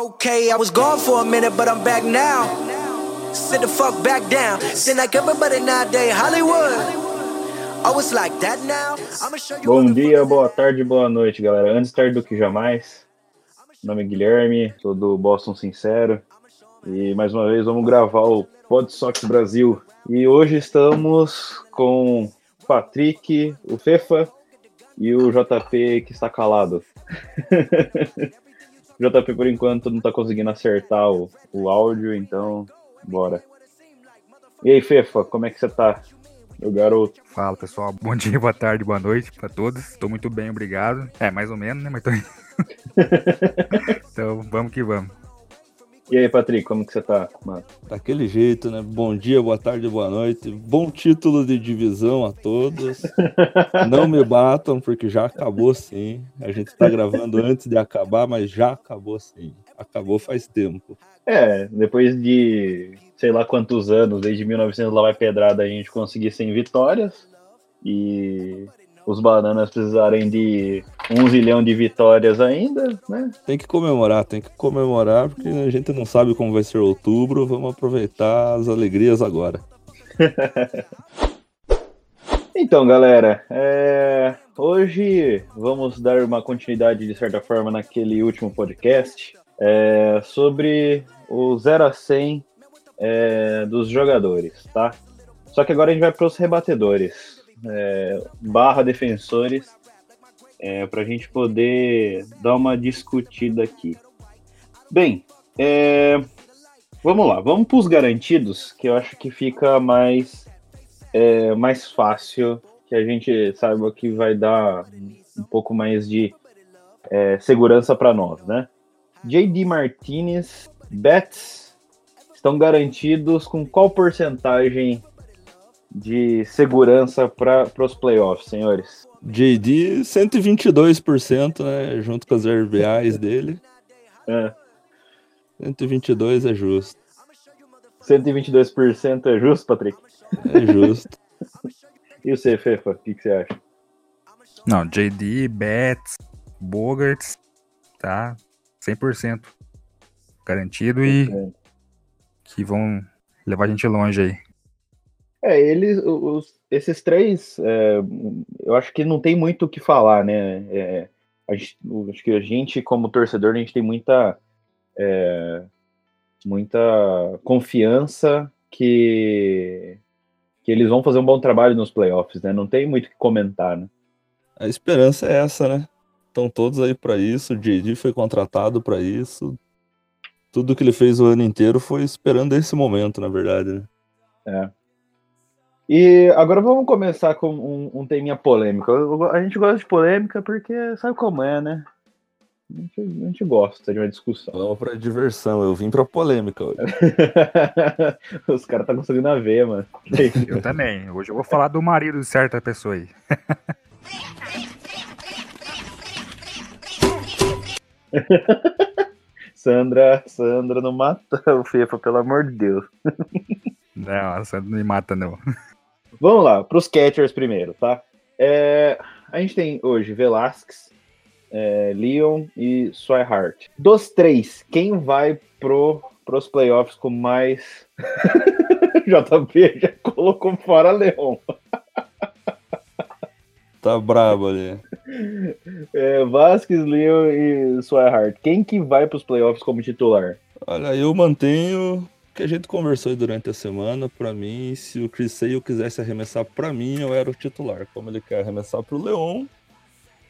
Okay, I was gone for a minute, but I'm back now. Sit the fuck back down. Seem like everybody nowadays, Hollywood. It's like that now. I'ma show you Bom dia, boa tarde, boa noite, galera. Antes tarde do que jamais. Meu nome é Guilherme, sou do Boston Sincero. E mais uma vez vamos gravar o Pod Sox Brasil. E hoje estamos com o Patrick, o Fefa e o JP que está calado. JP por enquanto não está conseguindo acertar o, o áudio, então bora. E aí, Fefa, como é que você tá? Meu garoto. Fala pessoal, bom dia, boa tarde, boa noite para todos. Estou muito bem, obrigado. É, mais ou menos, né? Mas tô... então vamos que vamos. E aí, Patrick, como que você tá, mano? Daquele jeito, né? Bom dia, boa tarde, boa noite. Bom título de divisão a todos. Não me batam, porque já acabou sim. A gente tá gravando antes de acabar, mas já acabou sim. Acabou faz tempo. É, depois de sei lá quantos anos, desde 1900 lá vai pedrada, a gente conseguir 100 vitórias. E os bananas precisarem de um zilhão de vitórias ainda, né? Tem que comemorar, tem que comemorar, porque a gente não sabe como vai ser outubro. Vamos aproveitar as alegrias agora. então, galera, é... hoje vamos dar uma continuidade, de certa forma, naquele último podcast é... sobre o 0 a 100 é... dos jogadores, tá? Só que agora a gente vai para os rebatedores, é... barra defensores, é, para a gente poder dar uma discutida aqui. Bem, é, vamos lá, vamos para os garantidos, que eu acho que fica mais, é, mais fácil, que a gente saiba que vai dar um pouco mais de é, segurança para nós, né? JD Martinez, Betts estão garantidos com qual porcentagem de segurança para os playoffs, senhores? JD, 122%, né? Junto com as RBIs dele. É. 122 é justo. 122% é justo, Patrick? É justo. e você, Fefa, o que, que, você acha? Não, JD, Betts, Bogarts, tá? 100% garantido e que vão levar a gente longe aí. É, eles, os, esses três, é, eu acho que não tem muito o que falar, né? É, a gente, acho que a gente, como torcedor, a gente tem muita, é, muita confiança que, que eles vão fazer um bom trabalho nos playoffs, né? Não tem muito o que comentar, né? A esperança é essa, né? Estão todos aí para isso. O JD foi contratado para isso. Tudo que ele fez o ano inteiro foi esperando esse momento, na verdade. Né? É. E agora vamos começar com um, um teminha polêmico. A gente gosta de polêmica porque sabe como é, né? A gente, a gente gosta de uma discussão. Vamos pra diversão, eu vim pra polêmica hoje. Os caras tá conseguindo ver, mano. Eu também. Hoje eu vou falar do marido de certa pessoa aí. Sandra, Sandra não mata o Fefa, pelo amor de Deus. Não, a Sandra não me mata, não. Vamos lá, para os catchers primeiro, tá? É, a gente tem hoje Velasquez, é, Leon e Swihart. Dos três, quem vai pro pros playoffs com mais. JP já colocou fora Leon. tá brabo ali. É, Vasquez, Leon e Swihart. Quem que vai pros playoffs como titular? Olha, eu mantenho que a gente conversou durante a semana, para mim, se o Chris Sale quisesse arremessar para mim, eu era o titular. Como ele quer arremessar pro Leon,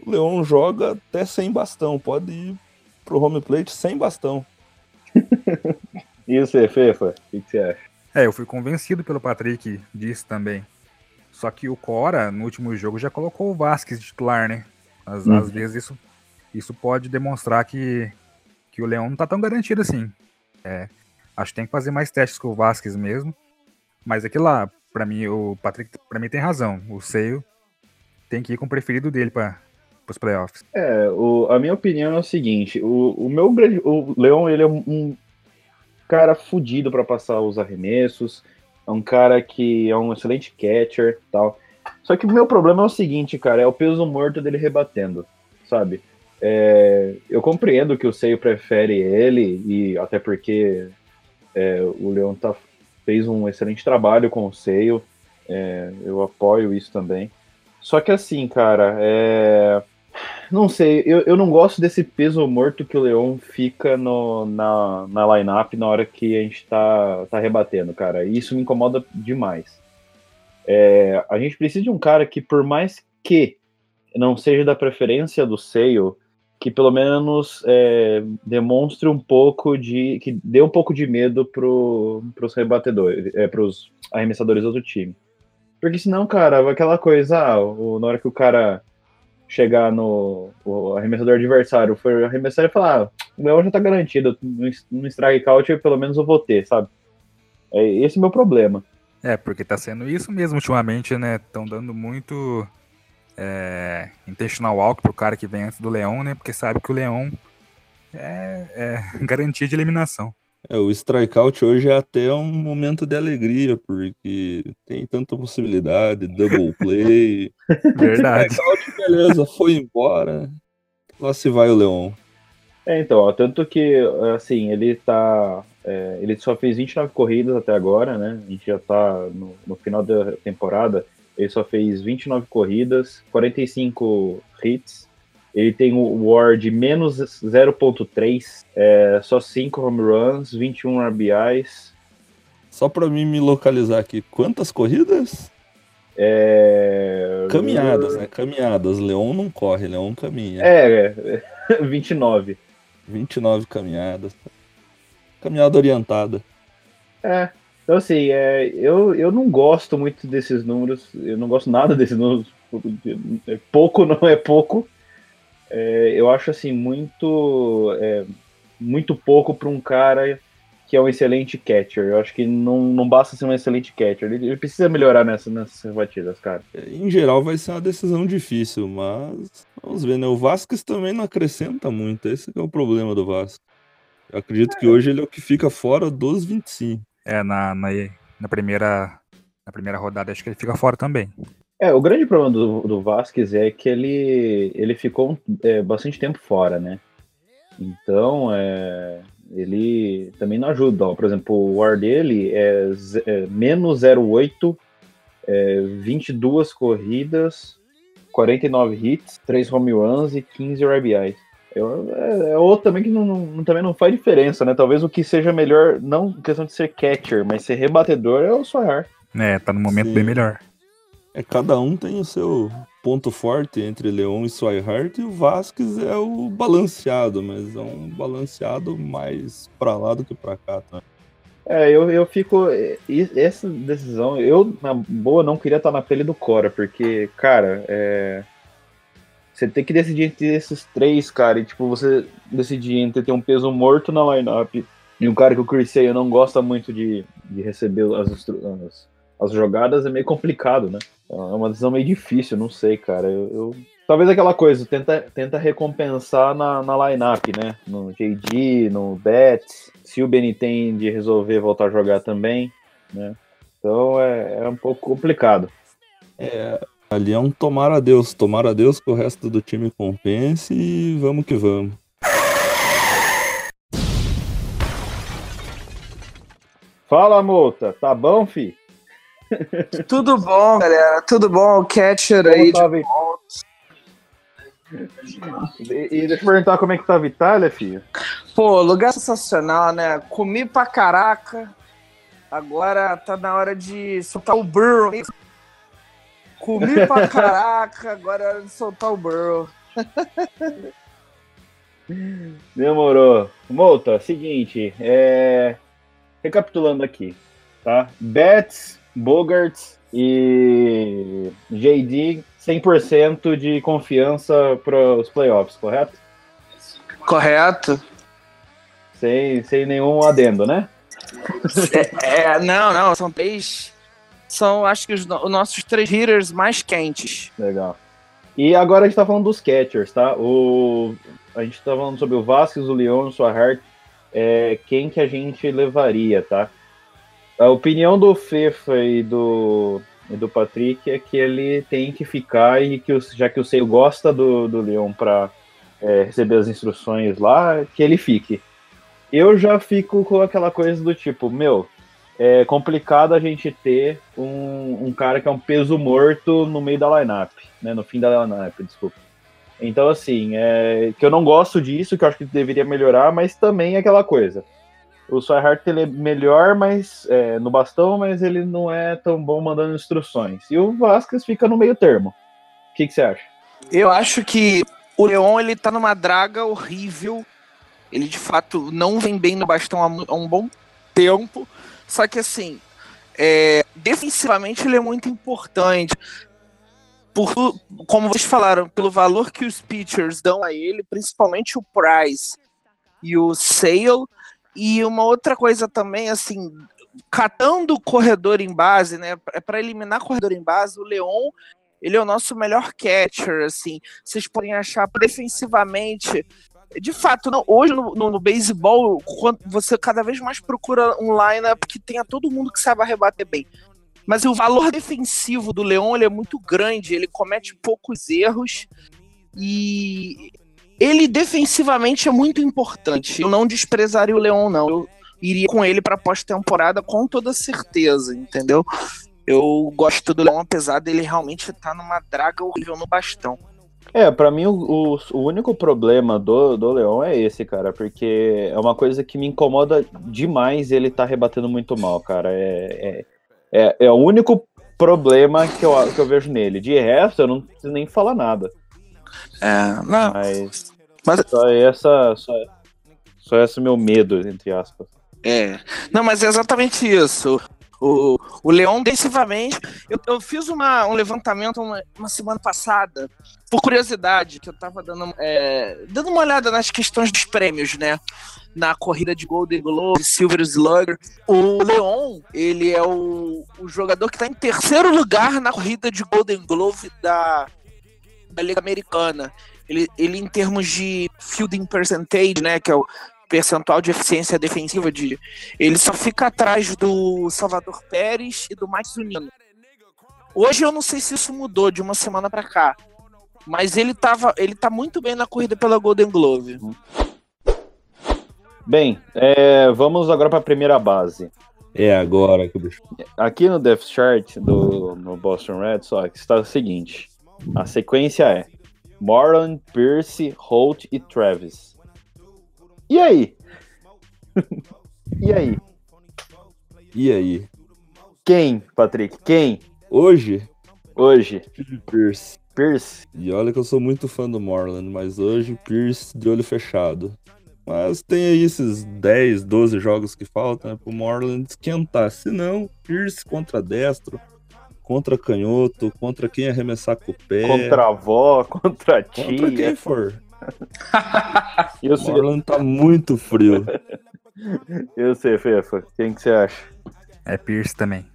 o Leon joga até sem bastão, pode ir pro home plate sem bastão. e você, Fefa, o que, você acha? É, eu fui convencido pelo Patrick disso também. Só que o Cora, no último jogo, já colocou o Vasquez de titular, né? Às, hum. às vezes isso, isso pode demonstrar que, que o Leão não tá tão garantido assim. É, Acho que tem que fazer mais testes com o Vasquez mesmo. Mas aqui lá, para mim, o Patrick, para mim tem razão. O Seio tem que ir com o preferido dele para os playoffs. É, o, a minha opinião é o seguinte: o, o meu grande, o Leão ele é um, um cara fudido para passar os arremessos. É um cara que é um excelente catcher, tal. Só que o meu problema é o seguinte, cara, é o peso morto dele rebatendo, sabe? É, eu compreendo que o Seio prefere ele, e até porque é, o Leão tá, fez um excelente trabalho com o Seio. É, eu apoio isso também. Só que assim, cara, é, não sei, eu, eu não gosto desse peso morto que o Leão fica no, na, na line-up na hora que a gente tá, tá rebatendo, cara. E isso me incomoda demais. É, a gente precisa de um cara que, por mais que não seja da preferência do Sale, que pelo menos é, demonstre um pouco de. que dê um pouco de medo pro, pros rebatedores, é, pros arremessadores do outro time. Porque senão, cara, aquela coisa, ah, o, na hora que o cara chegar no o arremessador adversário, for arremessar e falar, ah, o meu já tá garantido, no, strikeout pelo menos eu vou ter, sabe? É esse é o meu problema. É, porque tá sendo isso mesmo ultimamente, né? Estão dando muito é, intentional walk pro cara que vem antes do Leão, né? Porque sabe que o Leão é, é garantia de eliminação. É, o strikeout hoje é até um momento de alegria, porque tem tanta possibilidade, double play. Verdade. Strikeout, beleza, foi embora. Lá se vai o Leão. É, então, ó, tanto que, assim, ele tá. É, ele só fez 29 corridas até agora, né? A gente já tá no, no final da temporada. Ele só fez 29 corridas, 45 hits. Ele tem o WAR de menos 0.3, é, só 5 home runs, 21 RBIs. Só para mim me localizar aqui, quantas corridas? É... Caminhadas, né? Caminhadas. Leão não corre, Leão caminha. É, 29. 29 caminhadas. Caminhada orientada. É, então, assim, é, eu, eu não gosto muito desses números, eu não gosto nada desses números. É pouco não é pouco. É, eu acho, assim, muito, é, muito pouco para um cara que é um excelente catcher. Eu acho que não, não basta ser um excelente catcher. Ele, ele precisa melhorar nessa, nessas batidas, cara. Em geral, vai ser uma decisão difícil, mas vamos ver, né? O Vasquez também não acrescenta muito. Esse é o problema do Vasco. Eu acredito que hoje ele é o que fica fora dos 25. É, na, na, na, primeira, na primeira rodada, acho que ele fica fora também. É, o grande problema do, do Vasquez é que ele, ele ficou é, bastante tempo fora, né? Então, é, ele também não ajuda. Ó. Por exemplo, o WAR dele é, é menos 0,8, é, 22 corridas, 49 hits, 3 home runs e 15 RBIs. Eu, é, é outro também que não, não, também não faz diferença, né? Talvez o que seja melhor, não questão de ser catcher, mas ser rebatedor é o Sohar. É, tá no momento Sim. bem melhor. É, cada um tem o seu ponto forte entre Leon e Swihart e o Vasquez é o balanceado, mas é um balanceado mais pra lá do que pra cá também. É, eu, eu fico. Essa decisão, eu, na boa, não queria estar na pele do Cora, porque, cara, é, você tem que decidir entre esses três, cara. E, tipo, você decidir entre ter um peso morto na lineup e um cara que o Chris Sale não gosta muito de, de receber as, as, as, jogadas é meio complicado, né? É uma decisão meio difícil, não sei, cara. Eu, eu... Talvez aquela coisa, tenta, tenta recompensar na, na lineup, né? No JD, no Bet. Se o Benny tem de resolver voltar a jogar também, né? Então é, é um pouco complicado. É, Ali é um tomar a Deus, tomar a Deus que o resto do time compense e vamos que vamos. Fala, Mouta, tá bom, fi? Tudo bom, galera, tudo bom, o catcher como aí tava... de e, e, deixa eu perguntar como é que tá a Itália, filho. Pô, lugar sensacional, né? Comi pra caraca. Agora tá na hora de soltar o burro Comi pra caraca, agora é hora de soltar o Burrow. Demorou. Mouta, seguinte, é... recapitulando aqui, tá? Betts, Bogarts e JD 100% de confiança para os playoffs, correto? Correto. Sem, sem nenhum adendo, né? É, é, não, não, são três são, acho que, os, os nossos três hitters mais quentes. Legal. E agora a gente tá falando dos catchers, tá? O, a gente tá falando sobre o Vasquez, o Leon, o Swihart, é, quem que a gente levaria, tá? A opinião do Fefa e do, e do Patrick é que ele tem que ficar e que já que o Seio gosta do, do Leon para é, receber as instruções lá, que ele fique. Eu já fico com aquela coisa do tipo, meu, é complicado a gente ter um, um cara que é um peso morto no meio da lineup, né? No fim da lineup, desculpa. Então, assim, é, que eu não gosto disso, que eu acho que deveria melhorar, mas também é aquela coisa. O Swihart ele é melhor mas, é, no bastão, mas ele não é tão bom mandando instruções. E o Vasquez fica no meio termo. O que, que você acha? Eu acho que o Leon ele tá numa draga horrível. Ele de fato não vem bem no bastão há um bom tempo. Só que assim, é, defensivamente ele é muito importante. Por, como vocês falaram, pelo valor que os pitchers dão a ele, principalmente o Price e o Sale. E uma outra coisa também, assim, catando o corredor em base, né? É para eliminar corredor em base, o Leon ele é o nosso melhor catcher, assim. Vocês podem achar defensivamente de fato, não, hoje no, no, no beisebol, você cada vez mais procura um lineup que tenha todo mundo que saiba rebater bem. Mas o valor defensivo do Leão é muito grande, ele comete poucos erros e ele defensivamente é muito importante. Eu não desprezaria o Leão, não. Eu iria com ele para pós-temporada com toda certeza, entendeu? Eu gosto do Leão, apesar dele realmente estar tá numa draga horrível no bastão. É, para mim o, o, o, único problema do, do Leão é esse, cara, porque é uma coisa que me incomoda demais ele tá rebatendo muito mal, cara. É, é, é, é o único problema que eu, que eu vejo nele. De resto, eu não preciso nem falar nada. É, não. Mas, mas... Só essa. Só, só esse meu medo, entre aspas. É. Não, mas é exatamente isso. O, o Leão, defensivamente, eu, eu fiz uma, um levantamento uma, uma, semana passada, por curiosidade, que eu tava dando, é, dando uma olhada nas questões dos prêmios, né? Na corrida de Golden Globe, Silver Slugger. O Leon, ele é o, o jogador que está em terceiro lugar na corrida de Golden Glove da, da Liga Americana. Ele, ele, em termos de fielding percentage, né, que é o percentual de eficiência defensiva de ele só fica atrás do Salvador Pérez e do Max Zunino. Hoje eu não sei se isso mudou de uma semana para cá, mas ele tava, ele tá muito bem na corrida pela Golden Glove. Bem, é, vamos agora para a primeira base. É agora que o bicho. Aqui no Death Chart do no Boston Red Sox está o seguinte: a sequência é Marlon, Pierce, Holt e Travis. E aí? e aí? E aí? Quem, Patrick? Quem? Hoje? Hoje. Pierce. Pierce. E olha que eu sou muito fã do Morland, mas hoje Pierce de olho fechado. Mas tem aí esses 10, 12 jogos que faltam né, pro Morland esquentar. Se não, Pierce contra destro, contra canhoto, contra quem arremessar com o pé. Contra a avó, contra a tia. Contra quem for. e o Orlando tá muito frio. E você, Fefa? Quem que você acha? É Pierce também.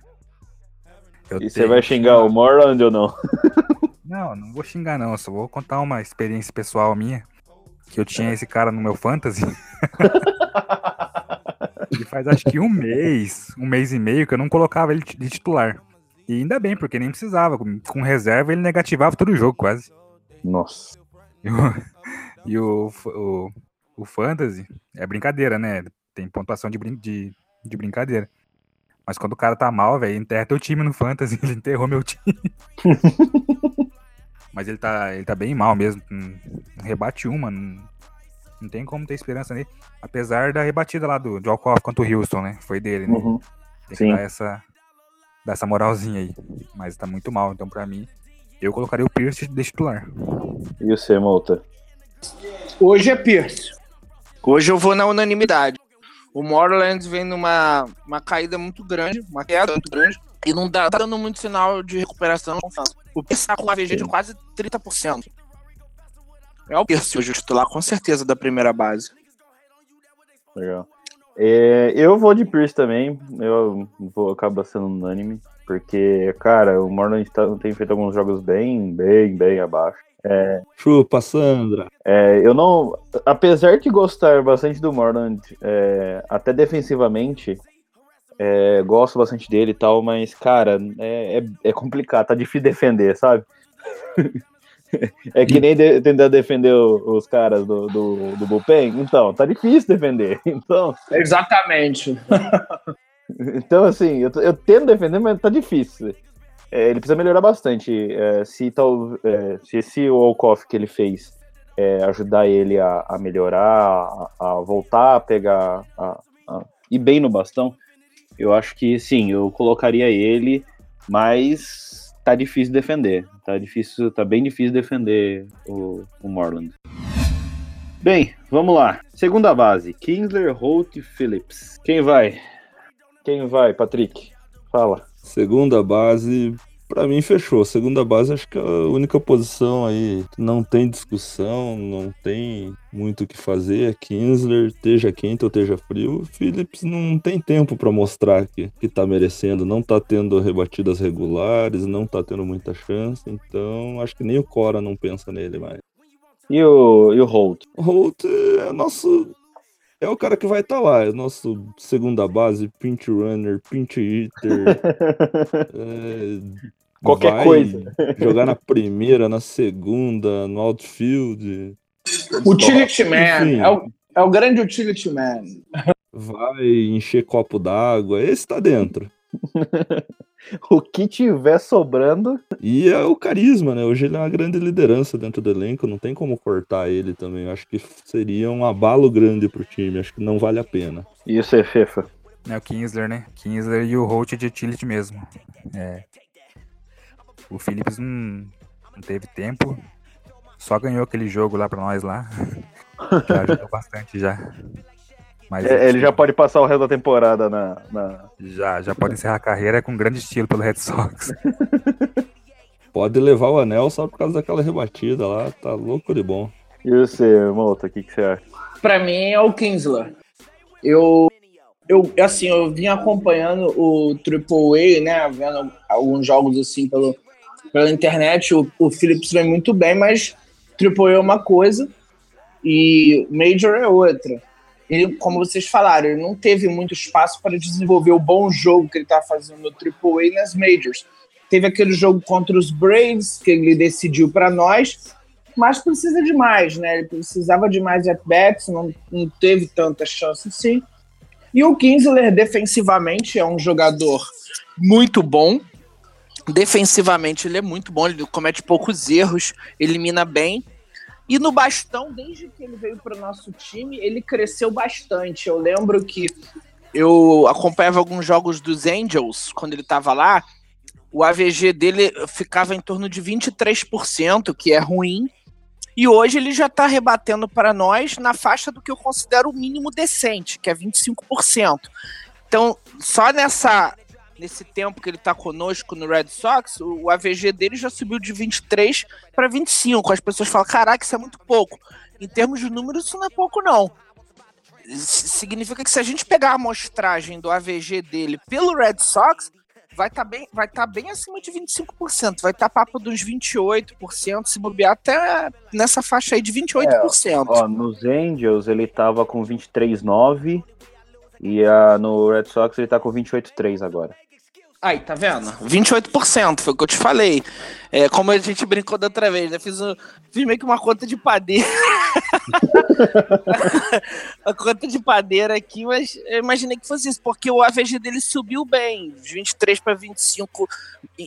Eu e você vai xingar o Morland ou não? Não, não vou xingar não, só vou contar uma experiência pessoal minha. Que eu tinha esse cara no meu fantasy. e faz acho que um mês, um mês e meio que eu não colocava ele de titular. E ainda bem, porque nem precisava. Com reserva ele negativava todo o jogo quase. Nossa. E o, o, o Fantasy é brincadeira, né? Tem pontuação de, de, de brincadeira. Mas quando o cara tá mal, velho, enterra teu time no Fantasy. Ele enterrou meu time. Mas ele tá, ele tá bem mal mesmo. Não rebate uma. Não, não tem como ter esperança nele. Apesar da rebatida lá do, Alcoff contra o Houston, né? Foi dele, né? Uhum. Tem que Sim. dar essa, dar essa moralzinha aí. Mas tá muito mal. Então, pra mim, eu colocaria o Pierce de titular. E você, Malta? Hoje é Pierce. Hoje eu vou na unanimidade. O Moreland vem numa uma caída muito grande, uma queda muito grande, e não dá, tá dando muito sinal de recuperação. O Pierce tá com um AVG de quase 30%. É o Pierce hoje o titular, com certeza, da primeira base. Legal. É, eu vou de Pierce também, eu vou acabar sendo unânime, porque, cara, o Moreland tá, tem feito alguns jogos bem, bem, bem abaixo. É, Chupa, Sandra. É, eu não. Apesar de gostar bastante do Morland, é, até defensivamente, é, gosto bastante dele e tal, mas, cara, é, é, é, complicado, tá difícil defender, sabe? É que nem de, tentar defender os caras do, do, do Bullpen. Então, tá difícil defender. Então, Exatamente. então assim, eu, eu tento defender, mas tá difícil. É, ele precisa melhorar bastante. É, se, tal, é, se esse walk-off que ele fez é, ajudar ele a, a melhorar, a, a, voltar a pegar, a, a bem no bastão, eu acho que sim, eu colocaria ele, mas tá difícil defender. Tá difícil, tá bem difícil defender o, o Morland. Bem, vamos lá. Segunda base, Kingsler, Holt e Phillips. Quem vai? Quem vai, Patrick? Fala. Segunda base, para mim fechou. Segunda base acho que é a única posição aí não tem discussão, não tem muito o que fazer. É Kinsler, esteja quente ou esteja frio. Phillips não tem tempo para mostrar que, que tá merecendo, não tá tendo rebatidas regulares, não tá tendo muita chance. Então acho que nem o Cora não pensa nele mais. E o, e o Holt? O Holt é nosso é o cara que vai estar tá lá, é nosso segunda base, pinch runner, pinch hitter. é, Qualquer coisa. jogar na primeira, na segunda, no outfield. Utility man. É o, é o grande utility man. Vai encher copo d'água. Esse tá dentro. o que tiver sobrando. E é o carisma, né? Hoje ele é uma grande liderança dentro do elenco, não tem como cortar ele também. Eu acho que seria um abalo grande pro time, acho que não vale a pena. Isso é Fefa. É o Kinsler, né? Kinsler e o Holt de utility mesmo. É. O Phillips não, não teve tempo, só ganhou aquele jogo lá pra nós lá. já ajudou bastante já. Mas, é, ele já pode passar o resto da temporada na, na, Já, já pode encerrar a carreira com grande estilo pelo Red Sox. pode levar o anel só por causa daquela rebatida lá, tá louco de bom. E você, Mota, o que, que você acha? Pra mim é o Kinsler. Eu, eu, assim, eu vim acompanhando o Triple A, né, vendo alguns jogos assim pelo, pela internet, o, o Phillips vem muito bem, mas Triple A é uma coisa e Major é outra ele, como vocês falaram, ele não teve muito espaço para desenvolver o bom jogo que ele está fazendo no AAA e nas Majors. Teve aquele jogo contra os Braves, que ele decidiu para nós, mas precisa de mais, né? Ele precisava de mais at-bats, não, não teve tanta chance assim. E o Kinsler, defensivamente, é um jogador muito bom. Defensivamente, ele é muito bom, ele comete poucos erros, elimina bem. E no bastão, desde que ele veio para o nosso time, ele cresceu bastante. Eu lembro que eu acompanhava alguns jogos dos Angels quando ele estava lá. O AVG dele ficava em torno de 23%, que é ruim. E hoje ele já está rebatendo para nós na faixa do que eu considero o mínimo decente, que é 25%. Então, só nessa nesse tempo que ele está conosco no Red Sox, o AVG dele já subiu de 23 para 25. As pessoas falam: caraca, isso é muito pouco. Em termos de números, isso não é pouco, não. Significa que se a gente pegar a amostragem do AVG dele pelo Red Sox, vai estar tá bem, vai tá bem acima de 25%, vai estar tá papo dos 28%, se bobear até nessa faixa aí de 28%. É, ó, nos Angels ele tava com 23,9 e uh, no Red Sox ele tá com 28,3 agora. Aí, tá vendo? 28% foi o que eu te falei. É, como a gente brincou da outra vez, né? Fiz, um, fiz meio que uma conta de padeira. a conta de padeira aqui, mas eu imaginei que fosse isso, porque o AVG dele subiu bem, de 23 para 25,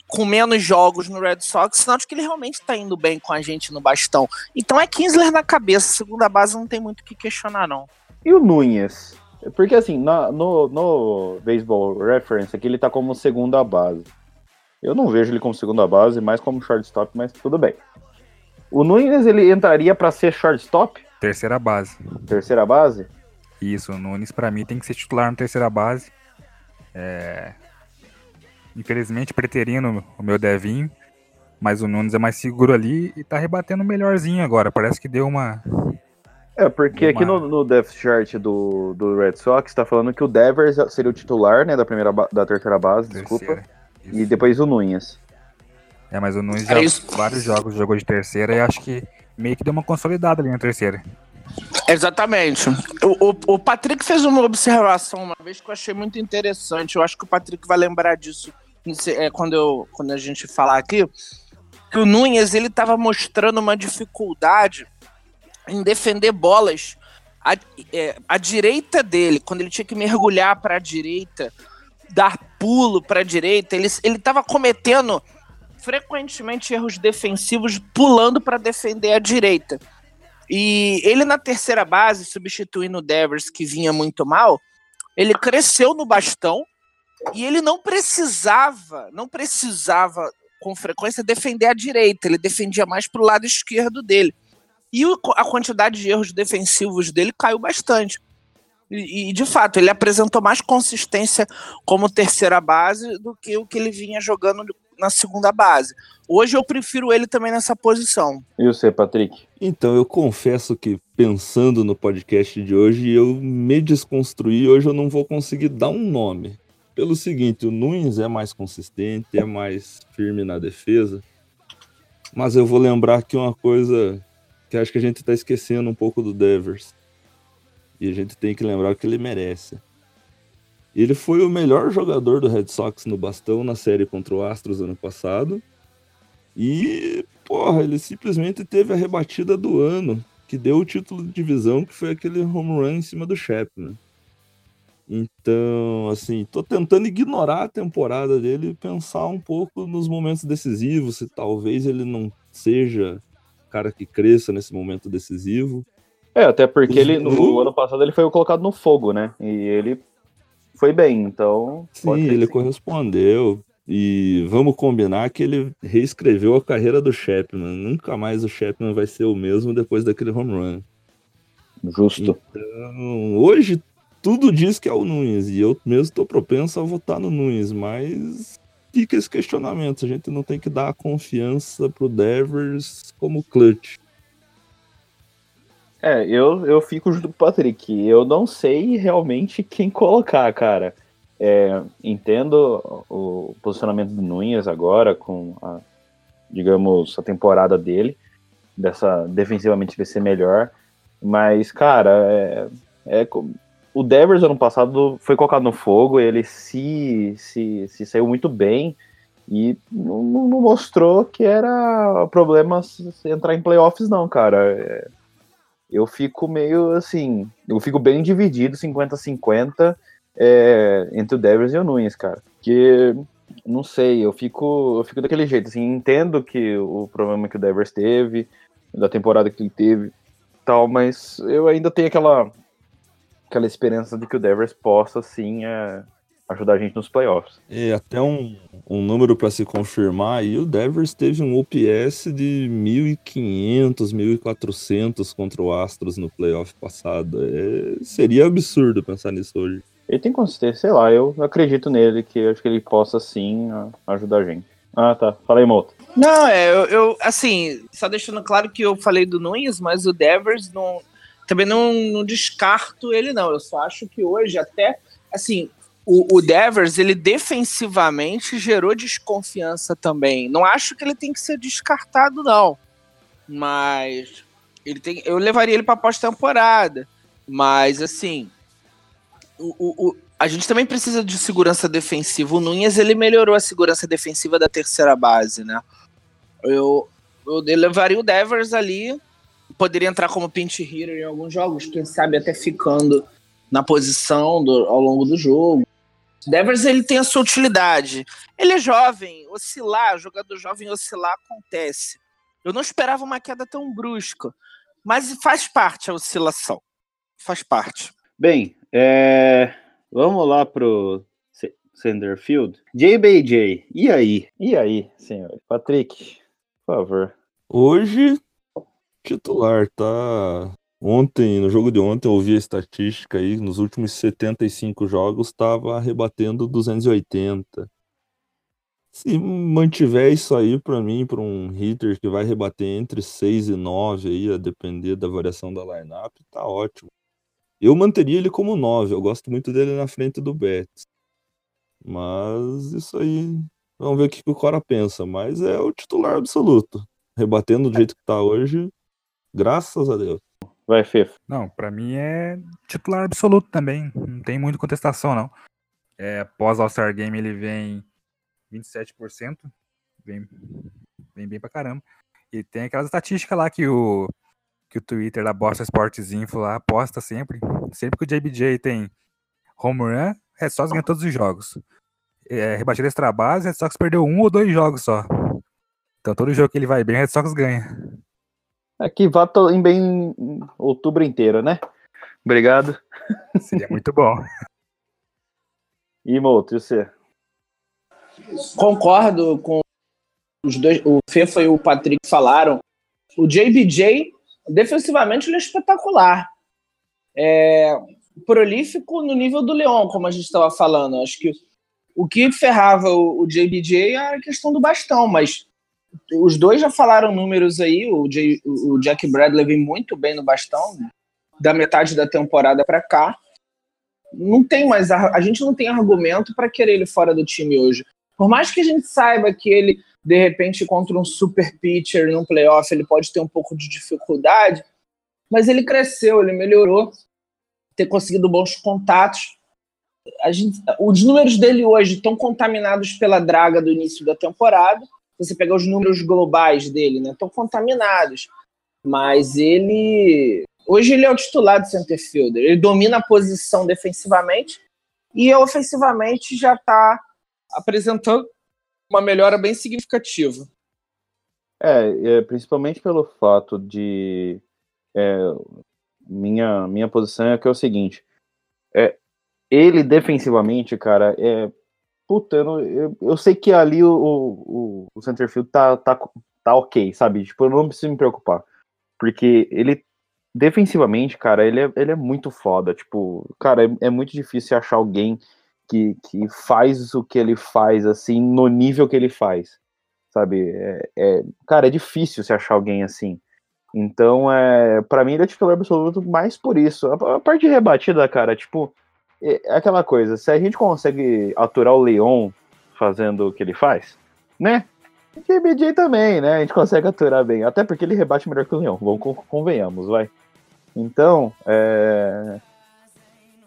com menos jogos no Red Sox, sinal de que ele realmente tá indo bem com a gente no bastão. Então é Kinsler na cabeça, segunda base não tem muito o que questionar, não. E o Nunes? Porque assim, na, no, no Baseball Reference aqui ele tá como segunda base. Eu não vejo ele como segunda base, mais como shortstop, mas tudo bem. O Nunes ele entraria para ser shortstop? Terceira base. Terceira base? Isso, o Nunes para mim tem que ser titular na terceira base. É... Infelizmente preterindo o meu Devinho, mas o Nunes é mais seguro ali e tá rebatendo melhorzinho agora. Parece que deu uma é, porque aqui no, no depth chart do, do Red Sox tá falando que o Devers seria o titular, né, da primeira da terceira base, terceira. desculpa. Isso. E depois o Nunes. É, mas o Nunes já é vários jogos jogou de terceira e acho que meio que deu uma consolidada ali na terceira. Exatamente. O, o, o, Patrick fez uma observação uma vez que eu achei muito interessante. Eu acho que o Patrick vai lembrar disso é, quando, eu, quando a gente falar aqui. que o Nunes ele estava mostrando uma dificuldade em defender bolas à, é, à direita dele, quando ele tinha que mergulhar para a direita, dar pulo para a direita, ele estava cometendo frequentemente erros defensivos pulando para defender a direita. E ele na terceira base, substituindo o Devers, que vinha muito mal, ele cresceu no bastão e ele não precisava, não precisava com frequência defender a direita, ele defendia mais para o lado esquerdo dele. E a quantidade de erros defensivos dele caiu bastante. E, e, de fato, ele apresentou mais consistência como terceira base do que o que ele vinha jogando na segunda base. Hoje eu prefiro ele também nessa posição. E você, Patrick? Então, eu confesso que pensando no podcast de hoje, eu me desconstruí. Hoje eu não vou conseguir dar um nome. Pelo seguinte, o Nunes é mais consistente, é mais firme na defesa. Mas eu vou lembrar aqui uma coisa que acho que a gente está esquecendo um pouco do Devers. E a gente tem que lembrar que ele merece. Ele foi o melhor jogador do Red Sox no bastão na série contra o Astros ano passado. E, porra, ele simplesmente teve a rebatida do ano, que deu o título de divisão, que foi aquele home run em cima do Chapman. Então, assim, tô tentando ignorar a temporada dele e pensar um pouco nos momentos decisivos, se talvez ele não seja cara que cresça nesse momento decisivo. É, até porque ele no ano passado ele foi colocado no fogo, né? E ele foi bem, então. Sim, ele sim. correspondeu. E vamos combinar que ele reescreveu a carreira do Chapman. Nunca mais o Chapman vai ser o mesmo depois daquele home run. Justo. Então, hoje tudo diz que é o Nunes. E eu mesmo estou propenso a votar no Nunes, mas fica esse questionamento. A gente não tem que dar confiança pro Devers como clutch. É, eu, eu fico junto com o Patrick. Eu não sei realmente quem colocar, cara. É, entendo o posicionamento do Nunes agora, com a, digamos, a temporada dele, dessa defensivamente vai ser melhor. Mas, cara, é, é, o Devers ano passado foi colocado no fogo, ele se, se, se saiu muito bem e não, não mostrou que era problema entrar em playoffs, não, cara. É, eu fico meio assim, eu fico bem dividido, 50-50, é, entre o Devers e o Nunes, cara. Que não sei, eu fico, eu fico daquele jeito, assim, entendo que o problema que o Devers teve, da temporada que ele teve, tal, mas eu ainda tenho aquela aquela esperança de que o Devers possa sim é, ajudar a gente nos playoffs. É, até um, um número para se confirmar, e o Devers teve um OPS de 1.500, 1.400 contra o Astros no playoff passado. É, seria absurdo pensar nisso hoje. Ele tem consistência, sei lá, eu acredito nele, que acho que ele possa sim ajudar a gente. Ah, tá. Fala aí, Moto. Não, é, eu, eu, assim, só deixando claro que eu falei do Nunes, mas o Devers não. Também não, não descarto ele, não. Eu só acho que hoje, até. Assim, o, o Devers, ele defensivamente gerou desconfiança também. Não acho que ele tem que ser descartado, não. Mas ele tem, eu levaria ele para pós-temporada. Mas, assim, o, o, a gente também precisa de segurança defensiva. O Nunes, ele melhorou a segurança defensiva da terceira base, né? Eu, eu levaria o Devers ali. Poderia entrar como pinch hitter em alguns jogos, quem sabe até ficando na posição do, ao longo do jogo. Devers ele tem a sua utilidade. Ele é jovem, oscilar, jogador jovem oscilar acontece. Eu não esperava uma queda tão brusca, mas faz parte a oscilação. Faz parte. Bem, é... vamos lá pro Centerfield. JBJ, e aí? E aí, senhor? Patrick, por favor. Hoje, titular, tá Ontem, no jogo de ontem, eu ouvi a estatística aí, nos últimos 75 jogos estava rebatendo 280. Se mantiver isso aí para mim, para um hitter que vai rebater entre 6 e 9 aí, a depender da variação da lineup, tá ótimo. Eu manteria ele como 9, eu gosto muito dele na frente do Betts. Mas isso aí, vamos ver o que, que o Cora pensa, mas é o titular absoluto. Rebatendo do jeito que tá hoje, graças a Deus. Vai, Fefo. Não, para mim é titular absoluto também. Não tem muita contestação, não. É, pós All-Star Game ele vem 27%. Vem Vem bem pra caramba. E tem aquelas estatísticas lá que o, que o Twitter da Boston Sports Info lá aposta sempre. Sempre que o JBJ tem home run, Red Sox ganha todos os jogos. É, rebatida extra base, Red Sox perdeu um ou dois jogos só. Então todo jogo que ele vai bem, Red Sox ganha. Aqui vá to- em bem em outubro inteiro, né? Obrigado. Seria muito bom. E Mouto, e você? Concordo com os dois, o Fefa e o Patrick falaram. O JBJ, defensivamente, ele é espetacular. É prolífico no nível do Leão, como a gente estava falando. Acho que o que ferrava o, o JBJ era a questão do bastão, mas os dois já falaram números aí. O, J- o Jack Bradley vem muito bem no bastão, da metade da temporada para cá. Não tem mais. ar- A gente não tem argumento para querer ele fora do time hoje. Por mais que a gente saiba que ele, de repente, contra um super pitcher num playoff, ele pode ter um pouco de dificuldade, mas ele cresceu, ele melhorou, ter conseguido bons contatos. A gente, os números dele hoje estão contaminados pela draga do início da temporada. Você pegar os números globais dele, né, estão contaminados. Mas ele. Hoje ele é o titular do center fielder. Ele domina a posição defensivamente e ofensivamente já está apresentando uma melhora bem significativa. É, é, principalmente pelo fato de é, minha minha posição é que é o seguinte, é ele defensivamente, cara, é puta, eu, não- eu, eu sei que ali o, o, o centerfield tá, tá tá ok, sabe? Tipo, eu não preciso me preocupar, porque ele defensivamente, cara, ele é, ele é muito foda, tipo, cara, é, é muito difícil achar alguém que, que faz o que ele faz assim no nível que ele faz sabe? É, é- cara, é difícil se achar alguém assim. Então, é, para mim, ele é titular absoluto mais por isso. A, a parte de rebatida, cara, tipo, é, aquela coisa, se a gente consegue aturar o Leon fazendo o que ele faz, né? O JBJ também, né? A gente consegue aturar bem. Até porque ele rebate melhor que o Leon, vamos con- convenhamos, vai. Então, é,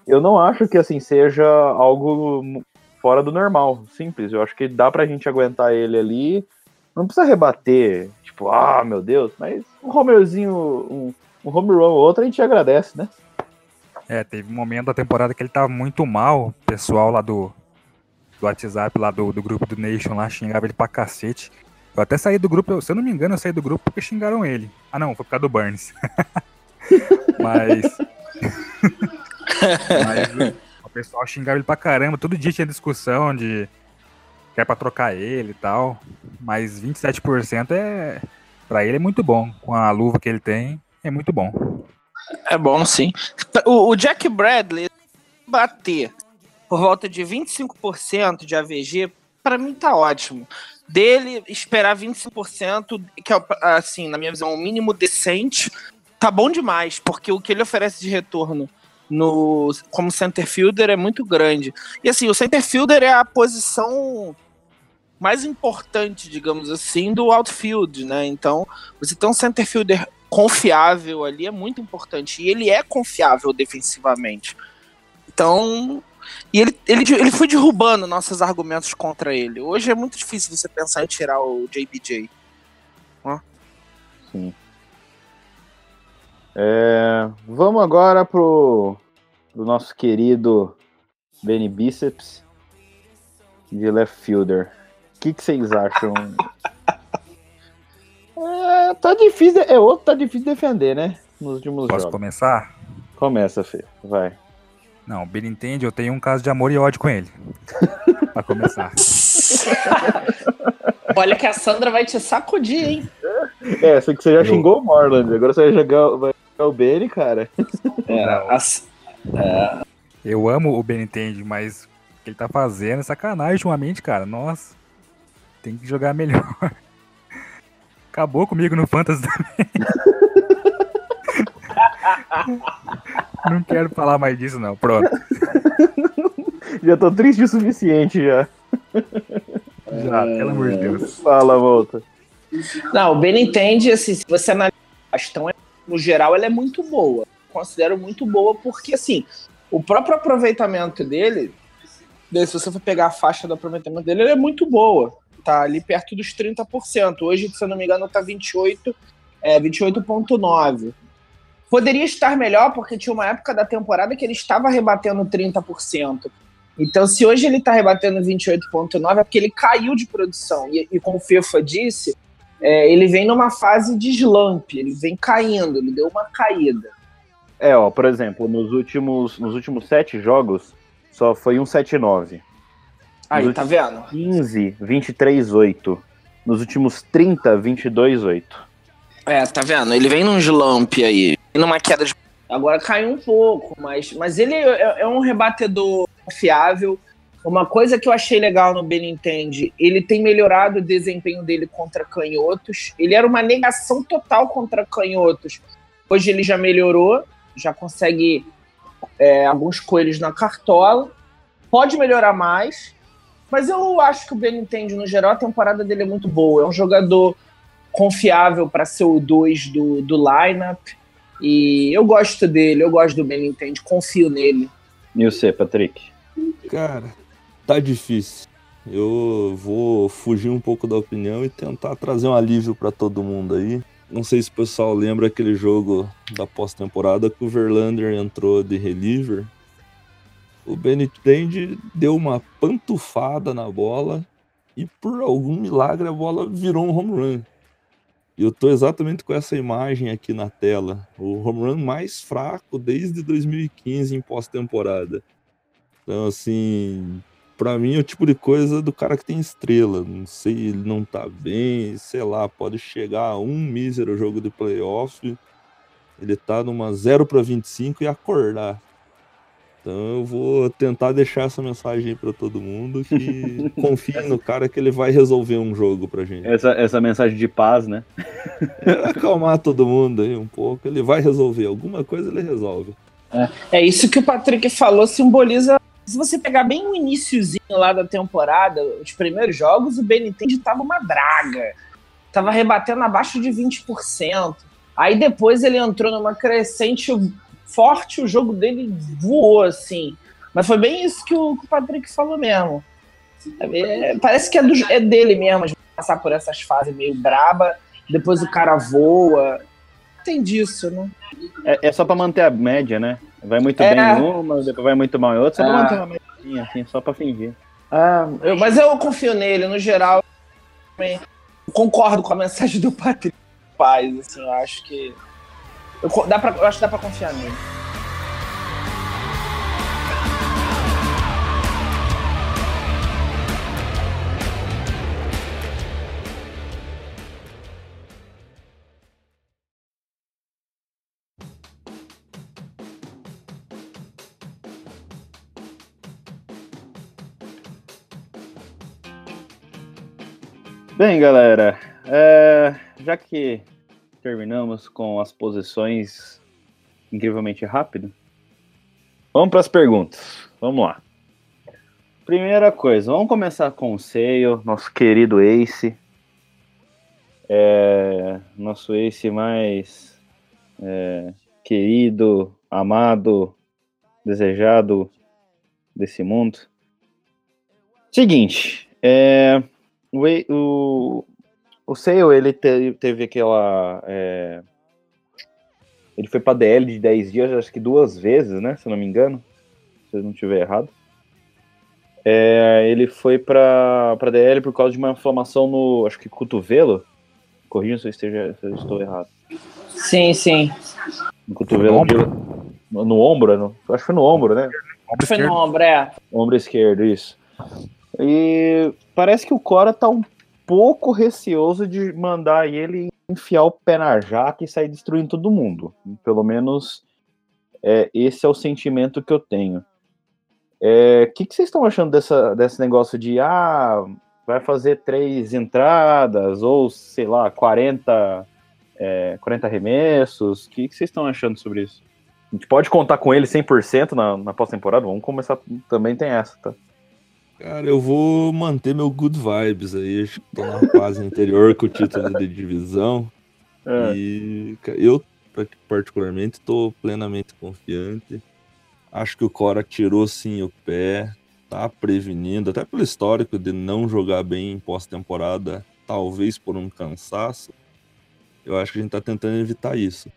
eu não acho que assim seja algo fora do normal, simples. Eu acho que dá pra gente aguentar ele ali. Não precisa rebater, tipo, ah, meu Deus, mas um homerzinho, um, um home run ou outro a gente agradece, né? É, teve um momento da temporada que ele tava muito mal. O pessoal lá do, do WhatsApp, lá do, do grupo do Nation lá, xingava ele pra cacete. Eu até saí do grupo, se eu não me engano, eu saí do grupo porque xingaram ele. Ah não, foi por causa do Burns. Mas. Mas o pessoal xingava ele pra caramba. Todo dia tinha discussão de que é pra trocar ele e tal. Mas 27% é. Pra ele é muito bom. Com a luva que ele tem, é muito bom. É bom, sim. O, o Jack Bradley bater por volta de 25% de AVG, para mim tá ótimo. Dele esperar 25%, que é, assim, na minha visão, o mínimo decente, tá bom demais, porque o que ele oferece de retorno no como center fielder é muito grande. E assim, o center fielder é a posição mais importante, digamos assim, do outfield, né? Então, você tem um center fielder confiável ali é muito importante. E ele é confiável defensivamente. Então. E ele, ele, ele foi derrubando nossos argumentos contra ele. Hoje é muito difícil você pensar em tirar o JBJ. Sim. É, vamos agora pro, pro nosso querido Benny Biceps de left fielder. O que, que vocês acham? É, tá difícil, é outro tá difícil de defender, né? Nos últimos Posso jogos. começar? Começa, Fê, vai. Não, o Billy entende, eu tenho um caso de amor e ódio com ele. pra começar. Olha que a Sandra vai te sacudir, hein? É, só que você já Eu- xingou o Morland, agora você vai jogar, vai jogar o Benny, cara. É, a- Eu amo o Ben entende, mas o que ele tá fazendo é sacanagem ultimamente, cara. Nossa, tem que jogar melhor. Acabou comigo no Fantasy também. Não quero falar mais disso, não. Pronto. Já tô triste o suficiente já. Já, pelo amor de Deus. Fala, volta. Não, o Benintendi, assim, se você analisar a questão, é- no geral, ela é muito boa. Considero muito boa porque, assim, o próprio aproveitamento dele, se você for pegar a faixa do aproveitamento dele, ela é muito boa. Tá ali perto dos 30%. Hoje, se eu não me engano, tá 28, é, 28,9%. Poderia estar melhor, porque tinha uma época da temporada que ele estava rebatendo 30%. Então, se hoje ele está rebatendo 28,9%, é porque ele caiu de produção. E, e como o FIFA disse, é, ele vem numa fase de slump, ele vem caindo, ele deu uma caída. É, ó, por exemplo, nos últimos, nos últimos sete jogos, só foi um 7-9. Aí, Nos tá vendo? 15, 23-8. Nos últimos 30, 22-8. É, tá vendo? Ele vem num slump aí, numa queda de. Agora caiu um pouco, mas, mas ele é, é um rebatedor confiável. Uma coisa que eu achei legal no Benintendi, ele tem melhorado o desempenho dele contra canhotos. Ele era uma negação total contra canhotos. Hoje ele já melhorou, já consegue é, alguns coelhos na cartola. Pode melhorar mais, mas eu acho que o Benintendi, no geral, a temporada dele é muito boa. É um jogador confiável para ser o 2 do, do lineup. E eu gosto dele, eu gosto do Benintendi, confio nele. E você, Patrick? Cara, tá difícil. Eu vou fugir um pouco da opinião e tentar trazer um alívio para todo mundo aí. Não sei se o pessoal lembra aquele jogo da pós-temporada que o Verlander entrou de reliever. O Benintendi deu uma pantufada na bola e por algum milagre a bola virou um home run. E eu tô exatamente com essa imagem aqui na tela. O home run mais fraco desde 2015 em pós-temporada. Então, assim, pra mim é o tipo de coisa do cara que tem estrela. Não sei, ele não tá bem, sei lá, pode chegar a um mísero jogo de playoff. Ele tá numa 0 para 25 e acordar. Então eu vou tentar deixar essa mensagem aí pra todo mundo que confie no cara que ele vai resolver um jogo pra gente. Essa, essa mensagem de paz, né? Acalmar todo mundo aí um pouco, ele vai resolver. Alguma coisa ele resolve. É isso que o Patrick falou, simboliza. Se você pegar bem o iníciozinho lá da temporada, os primeiros jogos, o Benintendi tava uma draga. Tava rebatendo abaixo de 20%. Aí depois ele entrou numa crescente forte, o jogo dele voou, assim. Mas foi bem isso que o, que o Patrick falou mesmo. É, parece que é, do- é dele mesmo, passar por essas fases meio braba, depois o cara voa. Tem disso, né? É, é só pra manter a média, né? Vai muito É. bem em uma, depois vai muito mal em outra, só pra É. manter uma média, assim, só pra fingir. Ah, eu- mas eu confio nele, no geral. também concordo com a mensagem do Patrick Paz, assim, eu acho que. Eu, dá pra, eu acho que dá pra confiar nele. Bem, galera, é, já que terminamos com as posições incrivelmente rápido, vamos para as perguntas. Vamos lá. Primeira coisa, vamos começar com o Seio, nosso querido Ace. É, nosso Ace mais é, querido, amado, desejado desse mundo. Seguinte, é, o, o, o Sale, ele te- teve aquela. é, ele foi pra DL de 10 dias, acho que duas vezes, né? Se eu não me engano. Se eu não estiver errado. É, ele foi pra, pra DL por causa de uma inflamação no. Acho que cotovelo. Corrija se eu, esteja, se eu estou errado. Sim, sim. No cotovelo. No ombro? No, no ombro, no- acho que foi no ombro, né? Ombro Foi esquerdo. no ombro, é. Ombro esquerdo, isso. E parece que o Cora tá um pouco receoso de mandar ele enfiar o pé na jaca e sair destruindo todo mundo. Pelo menos é, esse é o sentimento que eu tenho. É, O que, que vocês estão achando dessa, desse negócio de ah, vai fazer três entradas ou sei lá, 40, é, 40 arremessos? O que, que vocês estão achando sobre isso? A gente pode contar com ele 100% na, na pós-temporada? Vamos começar. Também tem essa, tá? Cara, eu vou manter meu good vibes aí. Acho que tô na fase anterior com o título de divisão. É. E eu, pa- particularmente, estou plenamente confiante. Acho que o Cora tirou sim o pé. tá prevenindo, até pelo histórico de não jogar bem em pós-temporada, talvez por um cansaço, eu acho que a gente tá tentando evitar isso.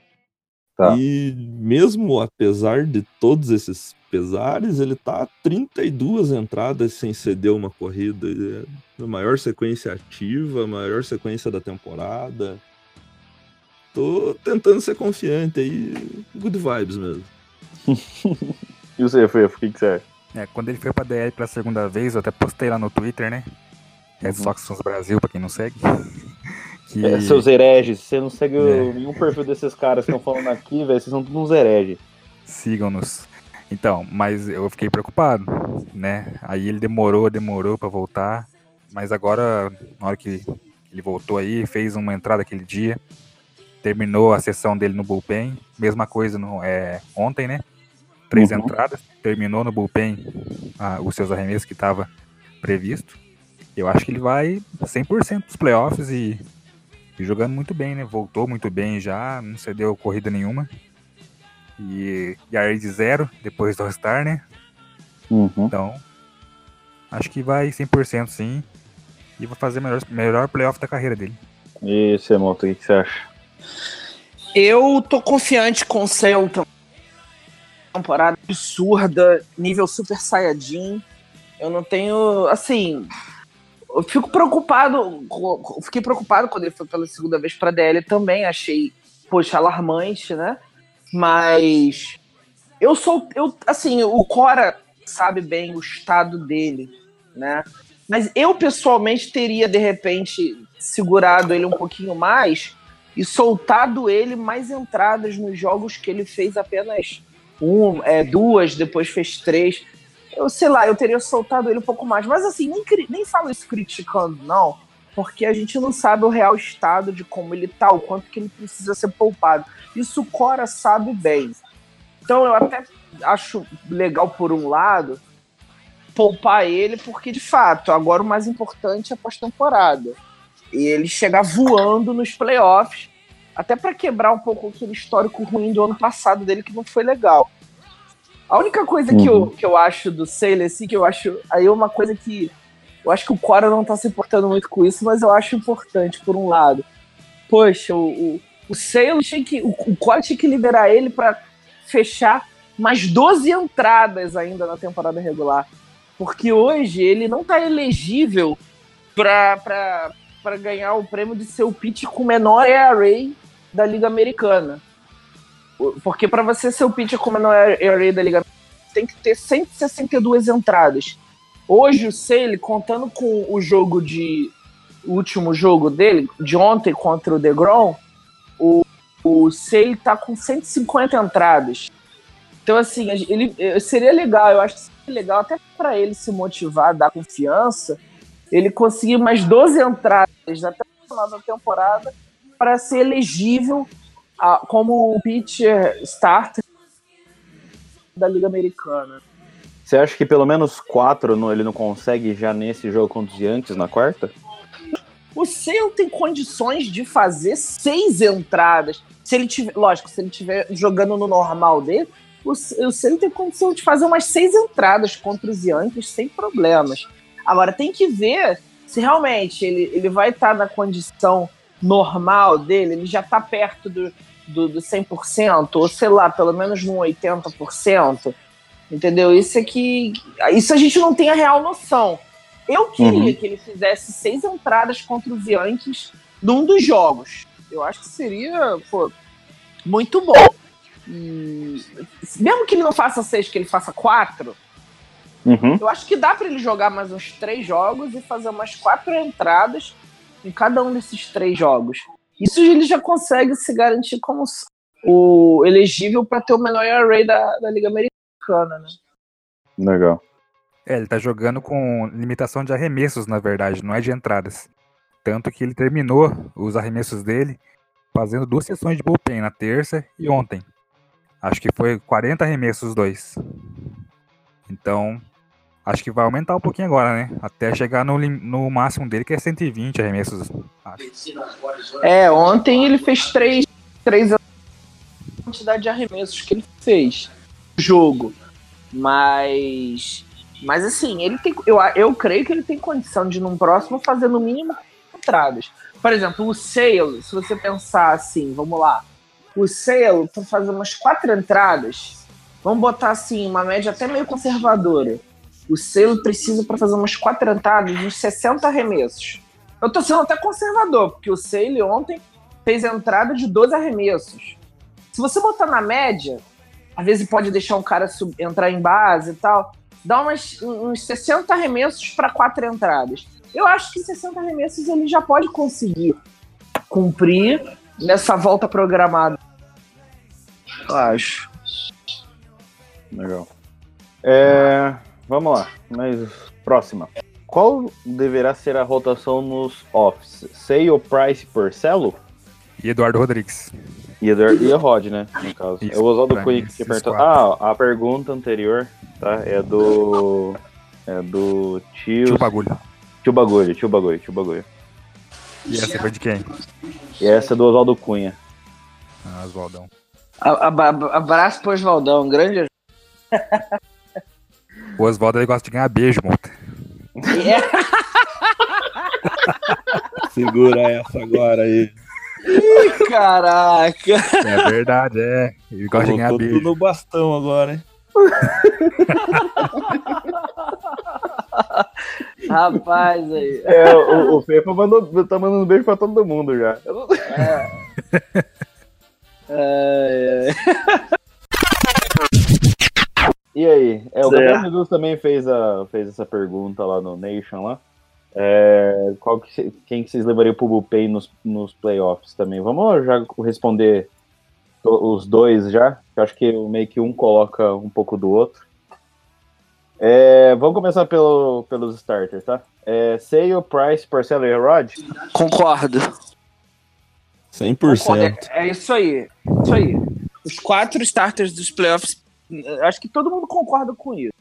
Tá. E mesmo apesar de todos esses pesares, ele tá 32 entradas sem ceder uma corrida. É a maior sequência ativa, a maior sequência da temporada. Tô tentando ser confiante aí. Good vibes mesmo. e você, Fê, o que, que você acha? É, quando ele foi pra DL pela segunda vez, eu até postei lá no Twitter, né? Red uhum. Sox Sons Brasil, pra quem não segue. Que... É, seus hereges, você não segue é. nenhum perfil desses caras que estão falando aqui, velho, vocês são todos uns hereges. Sigam-nos. Então, mas eu fiquei preocupado, né? Aí ele demorou, demorou para voltar, mas agora, na hora que ele voltou aí, fez uma entrada aquele dia, terminou a sessão dele no bullpen, mesma coisa no, é, ontem, né? Três uhum. entradas, terminou no bullpen ah, os seus arremessos que estava previsto. Eu acho que ele vai 100% dos playoffs e, e jogando muito bem, né? Voltou muito bem já, não cedeu corrida nenhuma. E yard zero depois do All-Star, né? Uhum. Então, acho que vai 100% sim. E vai fazer o melhor, melhor playoff da carreira dele. E você, Moto, o que você acha? Eu tô confiante com o Celta. Temporada absurda, nível Super Saiyajin. Eu não tenho. Assim. Eu fico preocupado. Fiquei preocupado quando ele foi pela segunda vez pra DL também. Achei, poxa, alarmante, né? Mas eu sou. Eu, assim, o Cora sabe bem o estado dele, né? Mas eu pessoalmente teria, de repente, segurado ele um pouquinho mais e soltado ele mais entradas nos jogos que ele fez apenas um, é, duas, depois fez três. Eu sei lá, eu teria soltado ele um pouco mais. Mas assim, nem, nem falo isso criticando, não porque a gente não sabe o real estado de como ele tá, o quanto que ele precisa ser poupado. Isso o Cora sabe bem. Então eu até acho legal por um lado poupar ele, porque de fato, agora o mais importante é a pós-temporada. E ele chegar voando nos playoffs, até para quebrar um pouco aquele histórico ruim do ano passado dele, que não foi legal. A única coisa uhum. que, eu, uhum. que eu acho do Sailor, assim, que eu acho. Aí é uma coisa que eu acho que o Cora não tá se importando muito com isso, mas eu acho importante, por um lado. Poxa, o, o, o Sale tinha que. O, o Cora tinha que liberar ele para fechar mais 12 entradas ainda na temporada regular. Porque hoje ele não tá elegível para ganhar o prêmio de ser o pitch com menor ERA da Liga Americana. Porque para você ser o pitch com menor ERA da Liga tem que ter 162 entradas. Hoje o Sale, contando com o jogo de. O último jogo dele, de ontem contra o DeGrom, o, Sale tá com 150 entradas. Então, assim, ele seria legal, eu acho que seria legal até para ele se motivar, dar confiança, ele conseguir mais 12 entradas até o final da temporada para ser elegível a, como pitcher starter da Liga Americana. Você acha que pelo menos quatro no, ele não consegue já nesse jogo contra os Yankees na quarta? O Sale tem condições de fazer seis entradas. Se ele tiver, lógico, se ele estiver jogando no normal dele, o, o Sale tem condição de fazer umas seis entradas contra os Yankees sem problemas. Agora tem que ver se realmente ele, ele vai estar na condição normal dele, ele já está perto do, do, do 100%, ou sei lá, pelo menos no 80%. Entendeu? Isso é que. Isso a gente não tem a real noção. Eu queria uhum. que ele fizesse seis entradas contra os Yankees num dos jogos. Eu acho que seria pô, muito bom. E, mesmo que ele não faça seis, que ele faça quatro, uhum. eu acho que dá para ele jogar mais uns três jogos e fazer umas quatro entradas em cada um desses três jogos. Isso ele já consegue se garantir como o elegível para ter o menor array da, da Liga Americana né? Legal. É, ele tá jogando com limitação de arremessos, na verdade, não é de entradas. Tanto que ele terminou os arremessos dele fazendo duas sessões de bullpen, na terça e ontem. Acho que foi 40 arremessos os dois. Então, acho que vai aumentar um pouquinho agora, né? Até chegar no, no máximo dele, que é 120 arremessos. Acho. É, ontem ele fez três, três quantidade de arremessos que ele fez jogo. Mas Mas assim, ele tem. Eu, eu creio que ele tem condição de, num próximo, fazer no mínimo entradas. Por exemplo, o Sale, se você pensar assim, vamos lá. O Sale, para fazer umas quatro entradas, vamos botar assim, uma média até meio conservadora. O Sale precisa para fazer umas quatro entradas, uns 60 arremessos. Eu tô sendo até conservador, porque o Sale ontem fez entrada de 12 arremessos. Se você botar na média, às vezes pode deixar um cara entrar em base e tal, dá umas, uns 60 arremessos para quatro entradas. Eu acho que 60 arremessos ele já pode conseguir cumprir nessa volta programada. Eu acho. Legal. É, vamos lá, mas próxima. Qual deverá ser a rotação nos offs? Sale, Price, Porcelo? E Eduardo Rodrigues. E, Eduardo, e a Rod, né? No caso. Isso, é o Oswaldo pra Cunha que tinha perguntado. Ah, a pergunta anterior, tá? É do. É do tio. Tio Bagulho. Tio Bagulho, tio Bagulho, tio Bagulho. E essa foi de quem? E essa é do Oswaldo Cunha. Ah, Oswaldão. Abraço pro Oswaldão, grande. O Oswaldo ele gosta de ganhar beijo, monta. Segura essa agora aí. Caraca! É verdade, é. Ele gosta de ganhar Colocou tudo beijo. no bastão agora, hein? Rapaz aí. É, o, o Fefa mandou, tá mandando beijo pra todo mundo já. Não- É, é. E aí? É, o. Gabriel Jesus também fez, a, fez essa pergunta lá no Nation lá. É, qual que, quem que vocês levariam pro bullpen nos, nos playoffs também? Vamos já responder os dois já. Eu acho que meio que um coloca um pouco do outro. É, vamos começar pelo, pelos starters, tá? É, Sale, Price, Porcelo e Rod? Concordo. 100%. É, é isso aí. Isso aí. Os quatro starters dos playoffs, acho que todo mundo concorda com isso.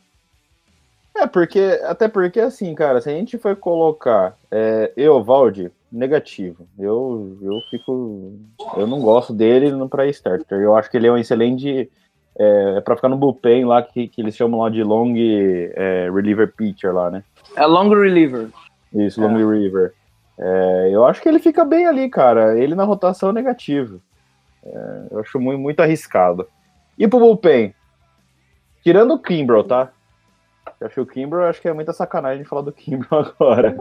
É, porque, até porque assim, cara, se a gente for colocar é, Eovaldi, negativo. Eu, eu fico. Eu não gosto dele no pra starter. Eu acho que ele é um excelente. É, pra ficar no bullpen lá, que, que eles chamam lá de long é, reliever pitcher lá, né? É long reliever. Isso, long reliever. É, eu acho que ele fica bem ali, cara. Ele na rotação é negativo. É, eu acho muito, muito arriscado. E pro bullpen? Tirando o Kimbrel, tá? Eu acho que o Kimbrel, acho que é muita sacanagem falar do Kimbrel agora.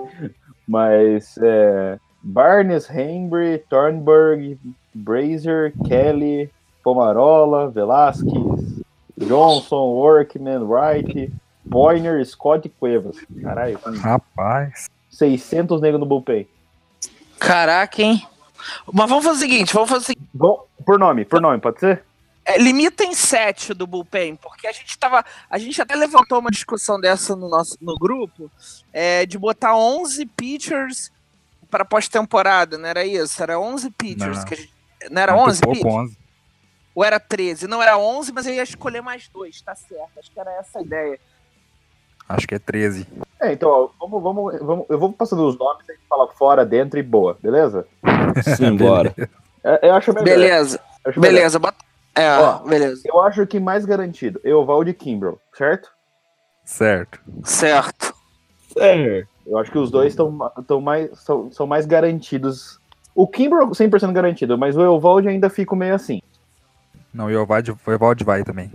Mas é, Barnes, Hembry, Thornburg, Brazier, Kelly, Pomarola, Velasquez, Johnson, Workman, Wright, Poiner, Scott e Cuevas. Caralho, Rapaz. 600 negros no bullpen. Caraca, hein? Mas vamos fazer o seguinte, vamos fazer o seguinte. Bom, por nome, por nome, pode ser? É, limita em sete do bullpen, porque a gente tava. A gente até levantou uma discussão dessa no nosso no grupo, é, de botar 11 pitchers para pós-temporada, não era isso? Era 11 pitchers Não. que a gente. Não era Muito 11 pouco, pitchers? 11. Ou era 13? Não, era 11, mas eu ia escolher mais dois, tá certo. Acho que era essa a ideia. Acho que é 13. É, então, ó, vamos, vamos, vamos, eu vou passando os nomes, a gente fala fora, dentro e boa, beleza? Simbora. É, eu acho melhor. Beleza, acho melhor. beleza. Bota... É, Ó. beleza. Eu acho que mais garantido, Eovaldi e Kimbrel, certo? Certo. Certo. Certo. Eu acho que os dois estão tão mais, são, são mais garantidos. O Kimbrel 100% garantido, mas o Eovaldi ainda fico meio assim. Não, e o Evaldi, o Evaldi vai também.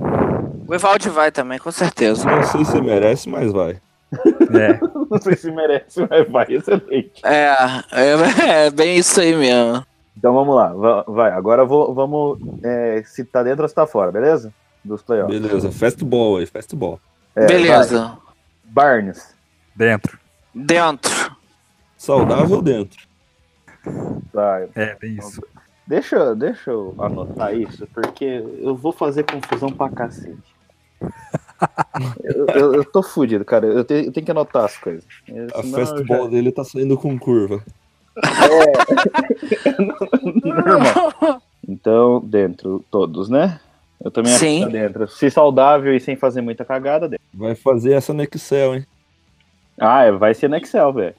O Evaldi vai também, com certeza. Não sei se merece, mas vai. É. Não sei se merece, mas vai, excelente. É, é, é bem isso aí mesmo. Então vamos lá, va- vai. Agora eu vou, vamos é, se tá dentro ou se tá fora, beleza? Dos playoffs. Beleza, fastball aí, fastball. É, Beleza. vai. Barnes. Dentro. Dentro. Saudável dentro. Vai. É, tem isso. Deixa, deixa eu anotar isso, porque eu vou fazer confusão pra cacete. eu, eu, eu tô fudido, cara. Eu tenho, eu tenho que anotar as coisas. É, A eu fastball dele tá saindo com curva. já- Normal. Então, dentro, todos, né? Eu também acho Sim. que tá dentro. Se saudável e sem fazer muita cagada, dentro. Vai fazer essa no Excel, hein? Ah, é, vai ser no Excel, velho.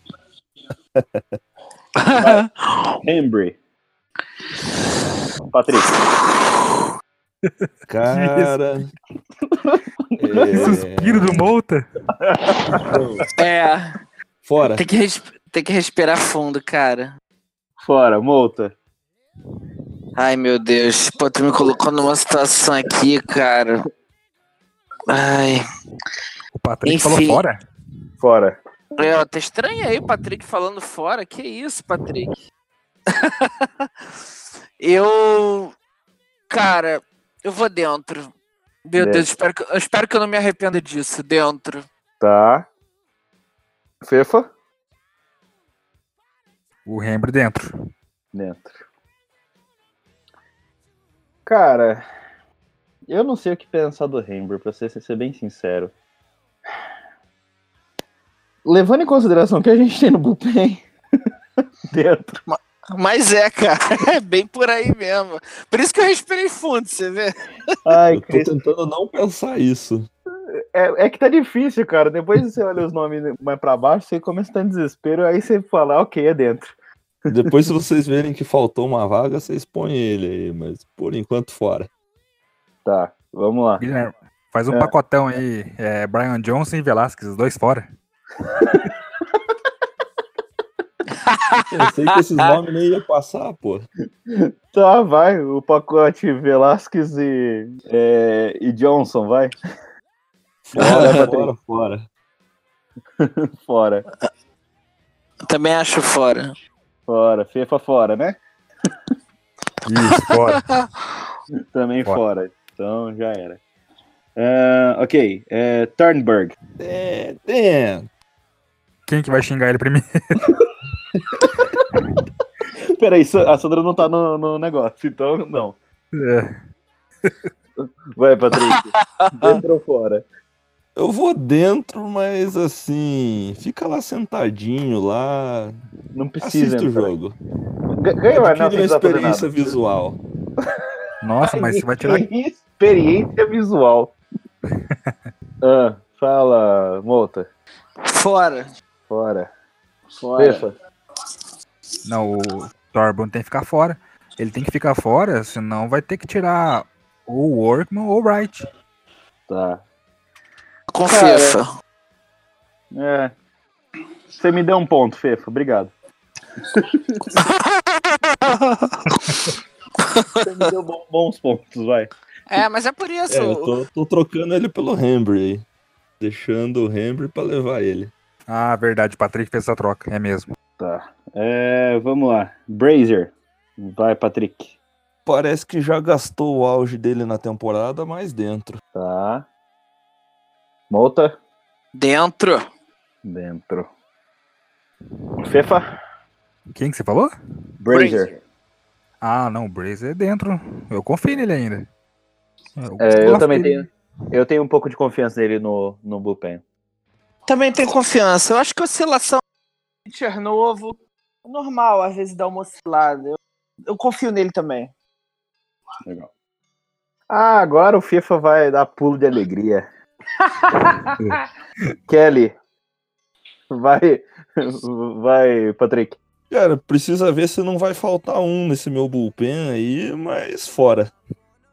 Embry. Patrick. Cara. Que suspiro do Mouta. É, Fora. tem que, res- tem que respirar fundo, cara. Fora, multa. Ai, meu Deus. Pô, tu me colocou numa situação aqui, cara. Ai. O Patrick Enfim. falou fora. Fora. É, tá estranho aí o Patrick falando fora. Que isso, Patrick? eu. Cara, eu vou dentro. Meu Dentro. Deus, espero que, eu espero que eu não me arrependa disso. Dentro. Tá. Fefa? O Rembrandt dentro. Dentro. Cara, eu não sei o que pensar do Hamburg, pra ser, ser bem sincero. Levando em consideração que a gente tem no bullpen dentro. Mas é, cara, é bem por aí mesmo. Por isso que eu respirei fundo, você vê? Ai, Eu tô Cristo. tentando não pensar isso. É, é que tá difícil, cara. Depois você olha os nomes mais pra baixo, você começa a estar em desespero, aí você fala, "Ah, ok, é dentro. Depois, se vocês verem que faltou uma vaga, vocês põem ele aí, mas por enquanto fora. Tá, vamos lá. Guilherme, faz um É. pacotão aí. É, Brian Johnson e Velasquez, os dois fora. Pensei que esses nomes nem ia passar, pô. Tá, vai. O pacote Velasquez e, é, e Johnson, vai. Fora, fora, fora. Fora. Também acho fora. Fora. Fefa fora, né? Isso, fora. Também Fora. fora. Então já era. Ah, ok. É, Turnberg. É, é. Quem que vai xingar ele primeiro? Peraí, a Sandra não tá no, no negócio, então não. É, Vai, Patrick. Dentro ou fora? Eu vou dentro, mas assim, fica lá sentadinho lá, Não precisa. assiste o jogo. Ga- Ganhou? Não experiência nada. visual. Nossa, mas você vai tirar. Experiência visual. ah, fala, Mota. Fora. Fora. Fora. Fefa. Não, o Thorburn tem que ficar fora. Ele tem que ficar fora, senão vai ter que tirar ou o Workman ou o Wright. Tá. Cara. FIFA. É. Você me deu um ponto, Fefa. Obrigado. Você me deu bo- bons pontos, vai. É, mas é por isso. É, eu tô, tô trocando ele pelo Hembry aí. Deixando o Hembry pra levar ele. Ah, verdade, o Patrick fez essa troca, é mesmo. Tá. É, vamos lá. Brazier. Vai, Patrick. Parece que já gastou o auge dele na temporada, mas dentro. Tá. Mota. Dentro. Dentro. Fefa. Quem que você falou? Brazier. Ah, não, o Braze é dentro. Eu confio nele ainda. É, eu também dele. tenho. Eu tenho um pouco de confiança nele no, no bullpen. Também tenho confiança. Eu acho que oscilação. Pitcher novo. É normal, às vezes dá uma oscilada. Eu, eu confio nele também. Legal. Ah, agora o FIFA vai dar pulo de alegria. Kelly. Vai. Vai, Patrick. Cara, precisa ver se não vai faltar um nesse meu bullpen aí, mas fora.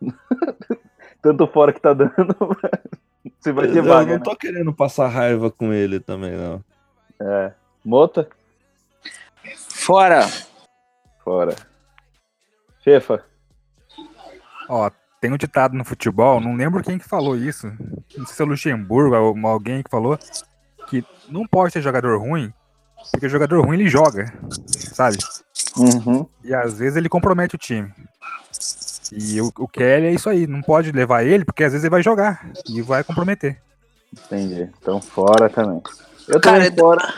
Tanto fora que tá dando. Se vai ter eu vaga. não né? tô querendo passar raiva com ele também, não. É. Mota? Fora. Fora. Fefa. Ó, tem um ditado no futebol, não lembro quem que falou isso. Não sei se é o Luxemburgo ou alguém que falou que não pode ter jogador ruim, porque jogador ruim ele joga, sabe? Uhum. E às vezes ele compromete o time. E o, o Kelly é isso aí, não pode levar ele, porque às vezes ele vai jogar e vai comprometer. Entendi. Então fora também. Eu Cara, fora.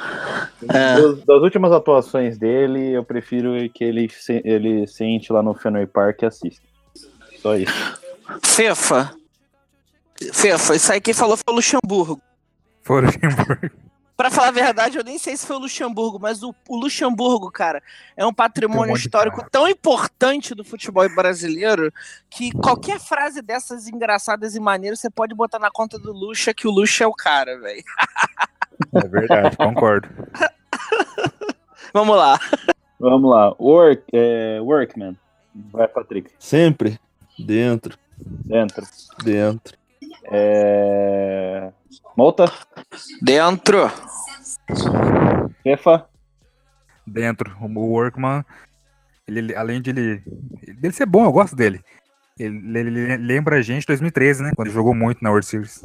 É. Das, das últimas atuações dele, eu prefiro que ele, se- ele sente lá no Fenway Park e assista. Só isso. FIFA. FIFA, isso aí quem falou foi o Luxemburgo. For o Luxemburgo. Pra falar a verdade, eu nem sei se foi o Luxemburgo, mas o, o Luxemburgo, cara, é um patrimônio um histórico cara. tão importante do futebol brasileiro que qualquer frase dessas engraçadas e maneiras você pode botar na conta do Luxa que o Luxa é o cara, velho. É verdade, concordo. Vamos lá. Vamos lá. Work, é, Workman. Vai, Patrick. Sempre dentro. Dentro. Dentro. É... Molta? Dentro. Fefa? Dentro. O Workman, ele, ele- além de ele, dele ser bom, eu gosto dele. Ele, ele lembra a gente de 2013, né? Quando ele jogou muito na World Series.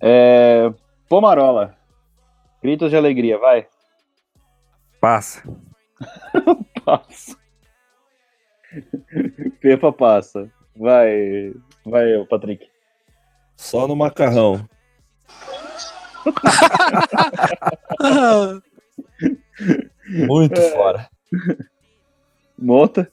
É... Pomarola. Gritos de alegria, vai. Passa. Passa. Fefa passa. Vai. Vai, ô, Patrick. Só no macarrão. Muito fora. Mota?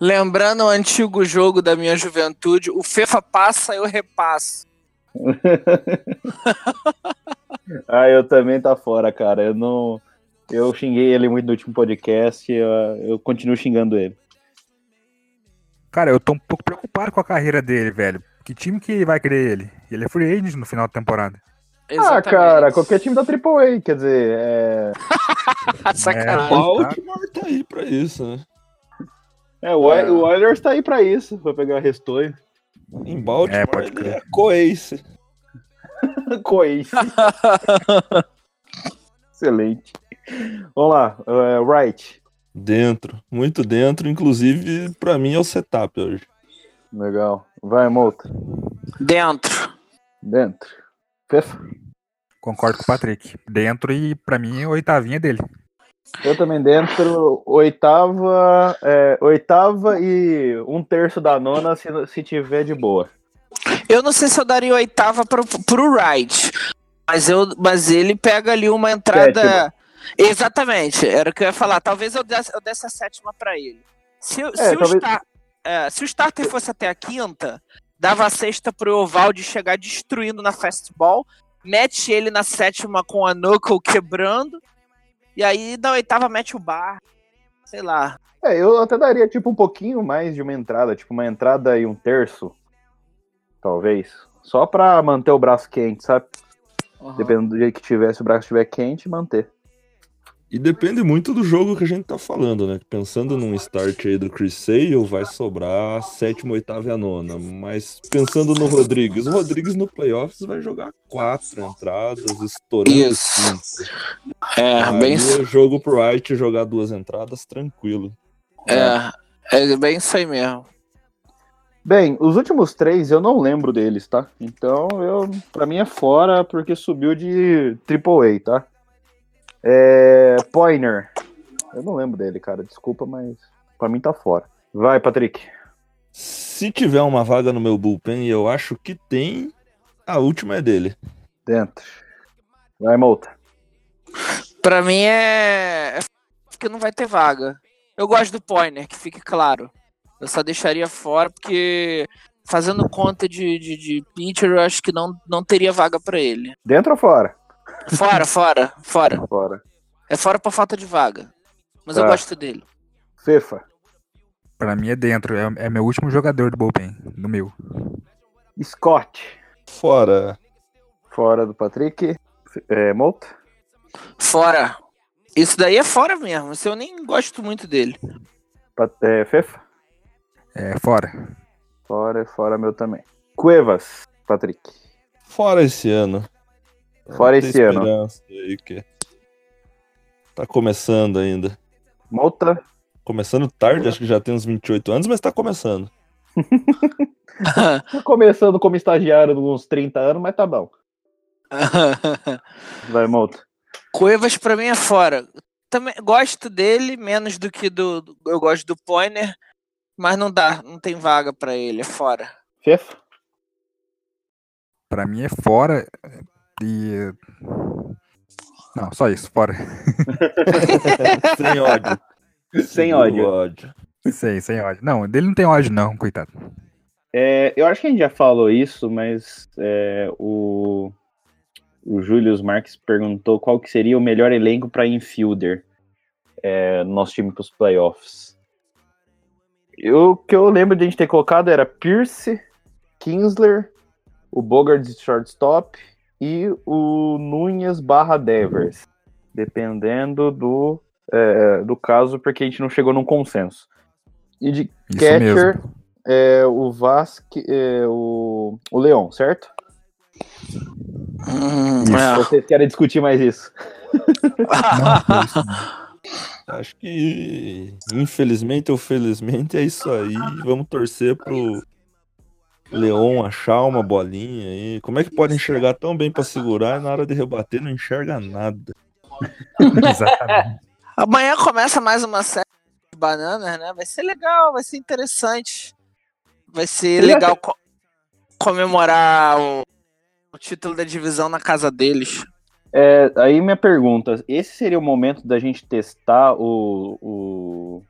Lembrando o antigo jogo da minha juventude, o Fefa passa, eu repasso. Ah, eu também tá fora, cara. Eu não. Eu xinguei ele muito no último podcast. Eu, eu continuo xingando ele. Cara, eu tô um pouco preocupado com a carreira dele, velho. Que time que vai querer ele? Ele é free agent no final da temporada. Ah, cara, qualquer time da AAA, quer dizer, é. Sacanagem. É, Baltimore tá aí pra isso, né? É, o, Oil- o Oilers tá aí pra isso, pra pegar Restoio. Em Baltimore É, pode ele crer. é co-ace. Coice. Excelente. Vamos lá, é, Wright. Dentro, muito dentro. Inclusive, pra mim é o setup hoje. Legal. Vai, Molta. Dentro. Dentro. Fefa. Concordo com o Patrick. Dentro e pra mim a oitavinha dele. Eu também dentro. Oitava. é, oitava e um terço da nona se, se tiver de boa. Eu não sei se eu daria oitava pro, pro Wright, mas, eu, mas ele pega ali uma entrada. Sétima. Exatamente, era o que eu ia falar. Talvez eu desse, eu desse a sétima pra ele. Se, eu- se, o talvez- star- é, se o starter fosse até a quinta, dava a sexta pro Ovaldi chegar destruindo na fastball, mete ele na sétima com a knuckle quebrando, e aí na oitava mete o bar. Sei lá. É, eu até daria tipo um pouquinho mais de uma entrada, tipo uma entrada e um terço. Talvez. Só pra manter o braço quente, sabe? Dependendo do jeito que tiver, se o braço estiver quente, manter. E depende muito do jogo que a gente tá falando, né? Pensando num start aí do Chris Sale, vai sobrar a sétima, oitava e a nona. Mas pensando no Rodrigues, o Rodrigues no playoffs vai jogar quatro entradas, estourando Isso. cinco. É, Aí bem, é jogo pro Wright jogar duas entradas, tranquilo. é, é bem isso aí mesmo. Bem, os últimos três eu não lembro deles, tá? Então, eu, pra mim é fora porque subiu de AAA, tá? É. Poiner. Eu não lembro dele, cara. Desculpa, mas pra mim tá fora. Vai, Patrick. Se tiver uma vaga no meu bullpen, e eu acho que tem, a última é dele. Dentro. Vai, Molta. Pra mim é. é que não vai ter vaga. Eu gosto do Poiner, que fique claro. Eu só deixaria fora porque fazendo conta de, de, de pitcher, eu acho que não, não teria vaga pra ele. Dentro ou fora? Fora, fora, fora. Fora. É fora por falta de vaga. Mas eu Tá. gosto dele. Fefa. Pra mim é dentro. É, é meu último jogador do bullpen. Do meu. Scott. Fora. Fora do Patrick. É, Molta. Fora. Isso daí é fora mesmo. Isso eu nem gosto muito dele. Pa- é, Fefa. É fora. Fora, fora meu também. Cuevas. Patrick. Fora esse ano. Fora esse ano. Aí que tá começando ainda. Molta. Começando tarde, acho que já tem uns 28 anos, mas tá começando. Tá começando como estagiário de uns 30 anos, mas tá bom. Vai, Molta. Cuevas pra mim é fora. Também gosto dele, menos do que do. do- Eu gosto do Poiner, mas não dá, não tem vaga pra ele, é fora. Fefa. Pra mim é fora. E. Não, só isso, fora. Sem ódio. Sem ódio. ódio. Sei, sem ódio. Não, dele não tem ódio, não, coitado. É, eu acho que a gente já falou isso, mas é, o, o Julius Marques perguntou qual que seria o melhor elenco para infielder é, no nosso time para os playoffs. Eu- O que eu lembro de a gente ter colocado era Pierce, Kinsler, o Bogart de shortstop e o Nunes barra Devers, dependendo do, é, do caso, porque a gente não chegou num consenso. E de Isso catcher, mesmo. é o Vasque, é, o, o Leão, certo? Hum, é. Vocês querem discutir mais isso? Não, isso não. Acho que, infelizmente ou felizmente, é isso aí. Vamos torcer pro Leon achar uma bolinha aí. Como é que pode enxergar tão bem pra segurar e na hora de rebater não enxerga nada? Exatamente. Amanhã começa mais uma série de bananas, né? Vai ser legal, vai ser interessante. Vai ser legal co- comemorar o, o título da divisão na casa deles. É, aí minha pergunta, esse seria o momento da gente testar o, o,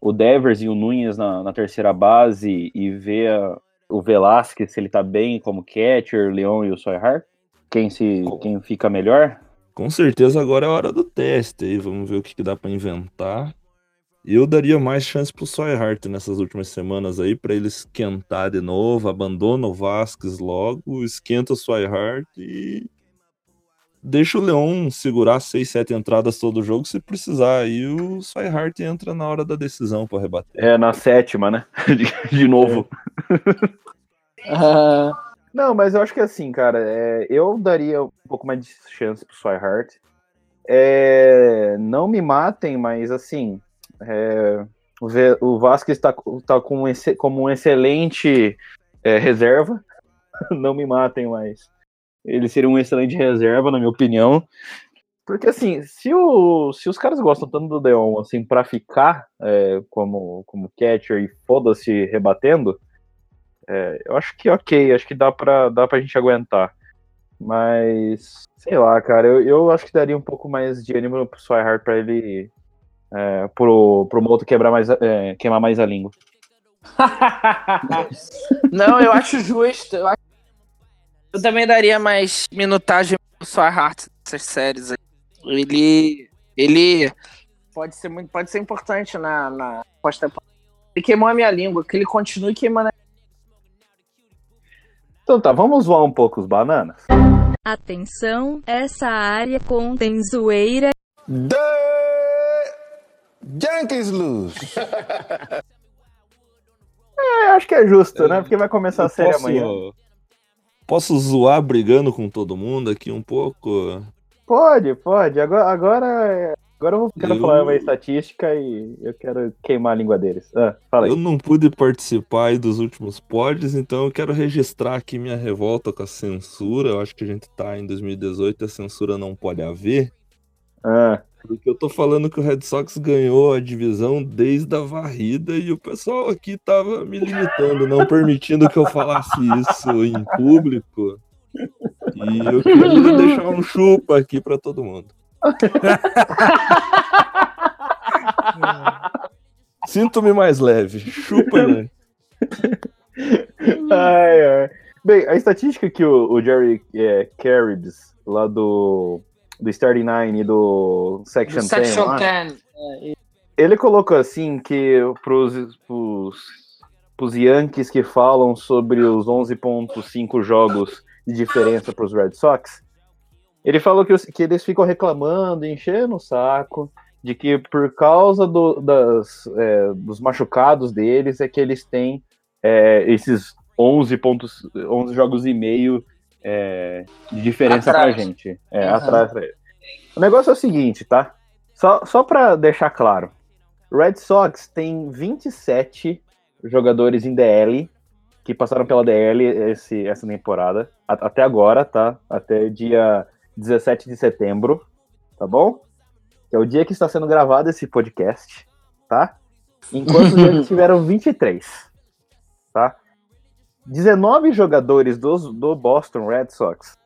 o Devers e o Nunes na, na terceira base e ver a- o Velasquez, se ele tá bem como catcher, Leon e o Soyhar? Quem, se, quem fica melhor? Com certeza agora é a hora do teste aí. Vamos ver o que, que dá pra inventar. Eu daria mais chance pro Soyhart nessas últimas semanas aí, pra ele esquentar de novo, abandona o Vasquez logo, esquenta o Soyhart e deixa o Leon segurar 6, 7 entradas todo jogo. Se precisar, aí o Soyhart entra na hora da decisão pra rebater. É, na sétima, né? De, de novo. Não, mas eu acho que assim, cara, é, eu daria um pouco mais de chance pro Swihart. É, não me matem, mas assim, é, o, Ve- o Vasquez está tá com um como um excelente é, reserva. Não me matem, mas ele seria um excelente reserva, na minha opinião. Porque assim, se, o, se os caras gostam tanto do Deon assim, pra ficar é, como, como catcher e foda-se rebatendo, é, eu acho que ok, acho que dá pra, dá pra gente aguentar. Mas, sei lá, cara, eu, eu acho que daria um pouco mais de ânimo pro Swihart pra ele. É, pro, pro Moto quebrar mais, é, queimar mais a língua. Não, eu acho justo. Eu, acho- eu também daria mais minutagem pro Swihart nessas séries aí. Ele. Ele pode ser muito. Pode ser importante na, na pós-temporada. Ele queimou a minha língua, que ele continue queimando a Então tá, vamos zoar um pouco os bananas? Atenção, essa área contém zoeira The Yankees lose. É, acho que é justo, né? Porque vai começar a Eu série posso, amanhã. Posso zoar brigando com todo mundo aqui um pouco? Pode, pode. Agora, agora, agora eu vou- quero Eu- falar uma estatística e eu quero queimar a língua deles. Ah, fala aí. Eu não pude participar aí dos últimos pods, então eu quero registrar aqui minha revolta com a censura. Eu acho que a gente tá em 2018 e a censura não pode haver. Ah, Porque eu tô falando que o Red Sox ganhou a divisão desde a varrida e o pessoal aqui tava me limitando, não permitindo que eu falasse isso em público. E eu queria deixar um chupa aqui pra todo mundo. Sinto-me mais leve. Chupa, né? ai, ai. Bem, a estatística que o, o Jerry é, Caribs, lá do, do Starting Nine e do Section 10, Section lá, 10. ele colocou assim que pros, pros, pros Yankees que falam sobre os 11.5 jogos de diferença pros Red Sox, ele falou que, os- que eles ficam reclamando, enchendo o saco, de que por causa do- das, é, dos machucados deles é que eles têm é, esses 11, pontos, 11 jogos e meio é, de diferença Atrás. pra gente. É, Aham. atrás pra eles. O negócio é o seguinte, tá? Só, só pra deixar claro. Red Sox tem 27 jogadores em DL que passaram pela DL esse, essa temporada. a- até agora, tá? Até dia 17 de setembro, tá bom? Que é o dia que está sendo gravado esse podcast, tá? Enquanto Yankees tiveram 23, tá? 19 jogadores dos, do Boston Red Sox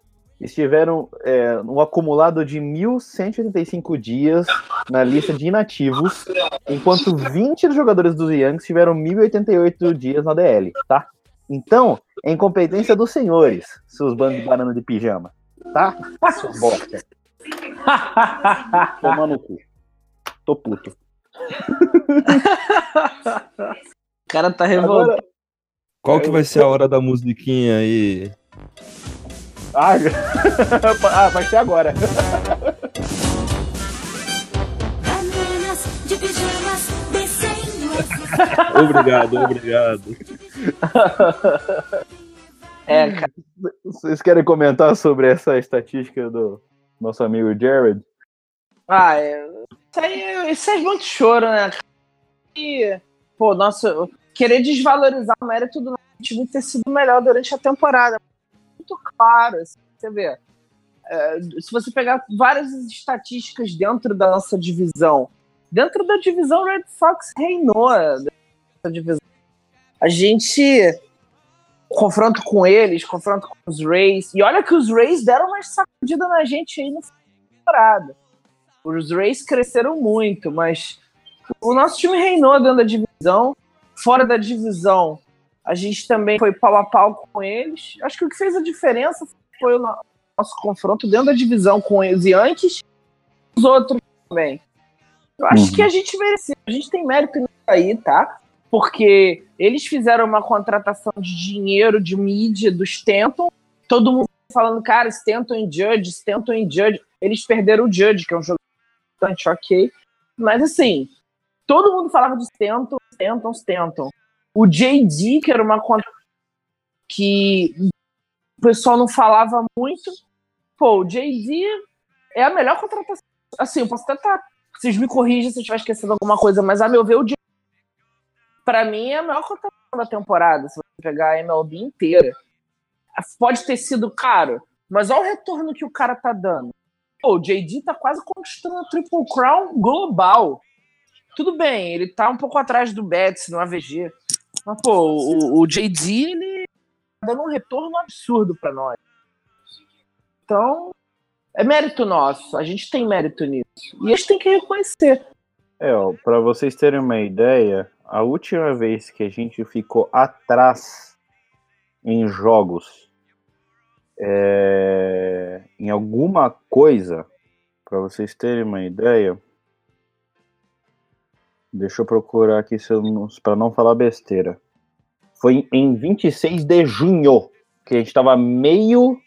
estiveram é, um acumulado de 1.185 dias na lista de inativos, enquanto 20 dos jogadores dos Yankees tiveram 1.088 dias na DL, tá? Então, é incompetência dos senhores, seus bandos de banana de pijama, tá? Sua bosta. Toma no cu. Tô puto. O cara tá revoltado. Agora... Qual que vai ser a hora da musiquinha aí? Ah, ah, vai ser agora. Obrigado, obrigado. É, cara. Vocês querem comentar sobre essa estatística do nosso amigo Jared? Ah, é, isso aí é- isso é muito choro, né? E, pô, nossa, querer desvalorizar o mérito do time ter sido melhor durante a temporada. Muito claro, assim, você vê. É, se você pegar várias estatísticas dentro da nossa divisão, dentro da divisão Red Sox reinou dessa divisão. A gente confronto com eles, confronto com os Rays, e olha que os Rays deram uma sacudida na gente aí no da temporada. Os Rays cresceram muito, mas o nosso time reinou dentro da divisão. Fora da divisão, a gente também foi pau a pau com eles. Acho que o que fez a diferença foi o no- nosso confronto dentro da divisão com Yankees e os outros também. Eu acho Uhum. que a gente mereceu. A gente tem mérito nisso aí, tá? Porque eles fizeram uma contratação de dinheiro, de mídia do Stanton. Todo mundo falando, cara, Stanton e Judge, Stanton e Judge. Eles perderam o Judge, que é um jogador bastante ok. Mas assim, todo mundo falava de Stanton, Stanton, Stanton. O JD, que era uma conta que o pessoal não falava muito. Pô, o JD é a melhor contratação. Assim, eu posso até estar. Vocês me corrigem se eu estiver esquecendo alguma coisa, mas a meu ver, o JD, pra mim, é a melhor contratação da temporada. Se você pegar a MLB inteira. Pode ter sido caro, mas olha o retorno que o cara tá dando. Pô, o JD tá quase conquistando a Triple Crown global. Tudo bem, ele tá um pouco atrás do Betts no AVG. Mas, pô, o, o JD, ele tá dando um retorno absurdo pra nós. Então, é mérito nosso. A gente tem mérito nisso. E a gente tem que reconhecer. É, ó, pra vocês terem uma ideia, a última vez que a gente ficou atrás em jogos, é, em alguma coisa, pra vocês terem uma ideia, deixa eu procurar aqui eu não- falar besteira. Foi em 26 de junho que a gente tava meio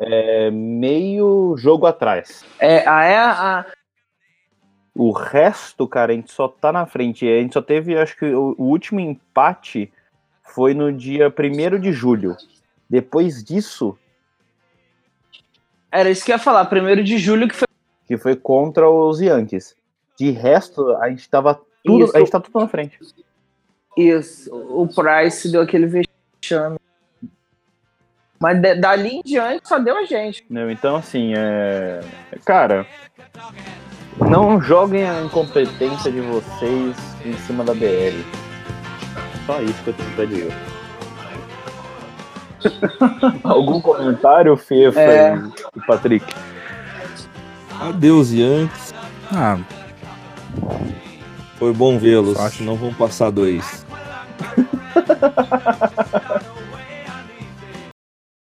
é, meio jogo atrás. É, a, é a, O resto, cara, a gente só tá na frente. A gente só teve, acho que o, o último empate foi no dia 1 de julho. Depois disso, era isso que eu ia falar. Primeiro de julho, que foi que foi contra os Yankees. De resto, a gente tava tudo, Isso. a gente tá tudo na frente. isso. O Price deu aquele vexame. Mas dali em diante só deu a gente. Então, assim, é. Cara, não joguem a incompetência de vocês em cima da BL. Só isso que eu tenho pra dizer. Algum comentário, Fefa É. e- e Patrick? Adeus, Yankees. Ah, Foi bom vê-los. Acho. Não vão passar dois.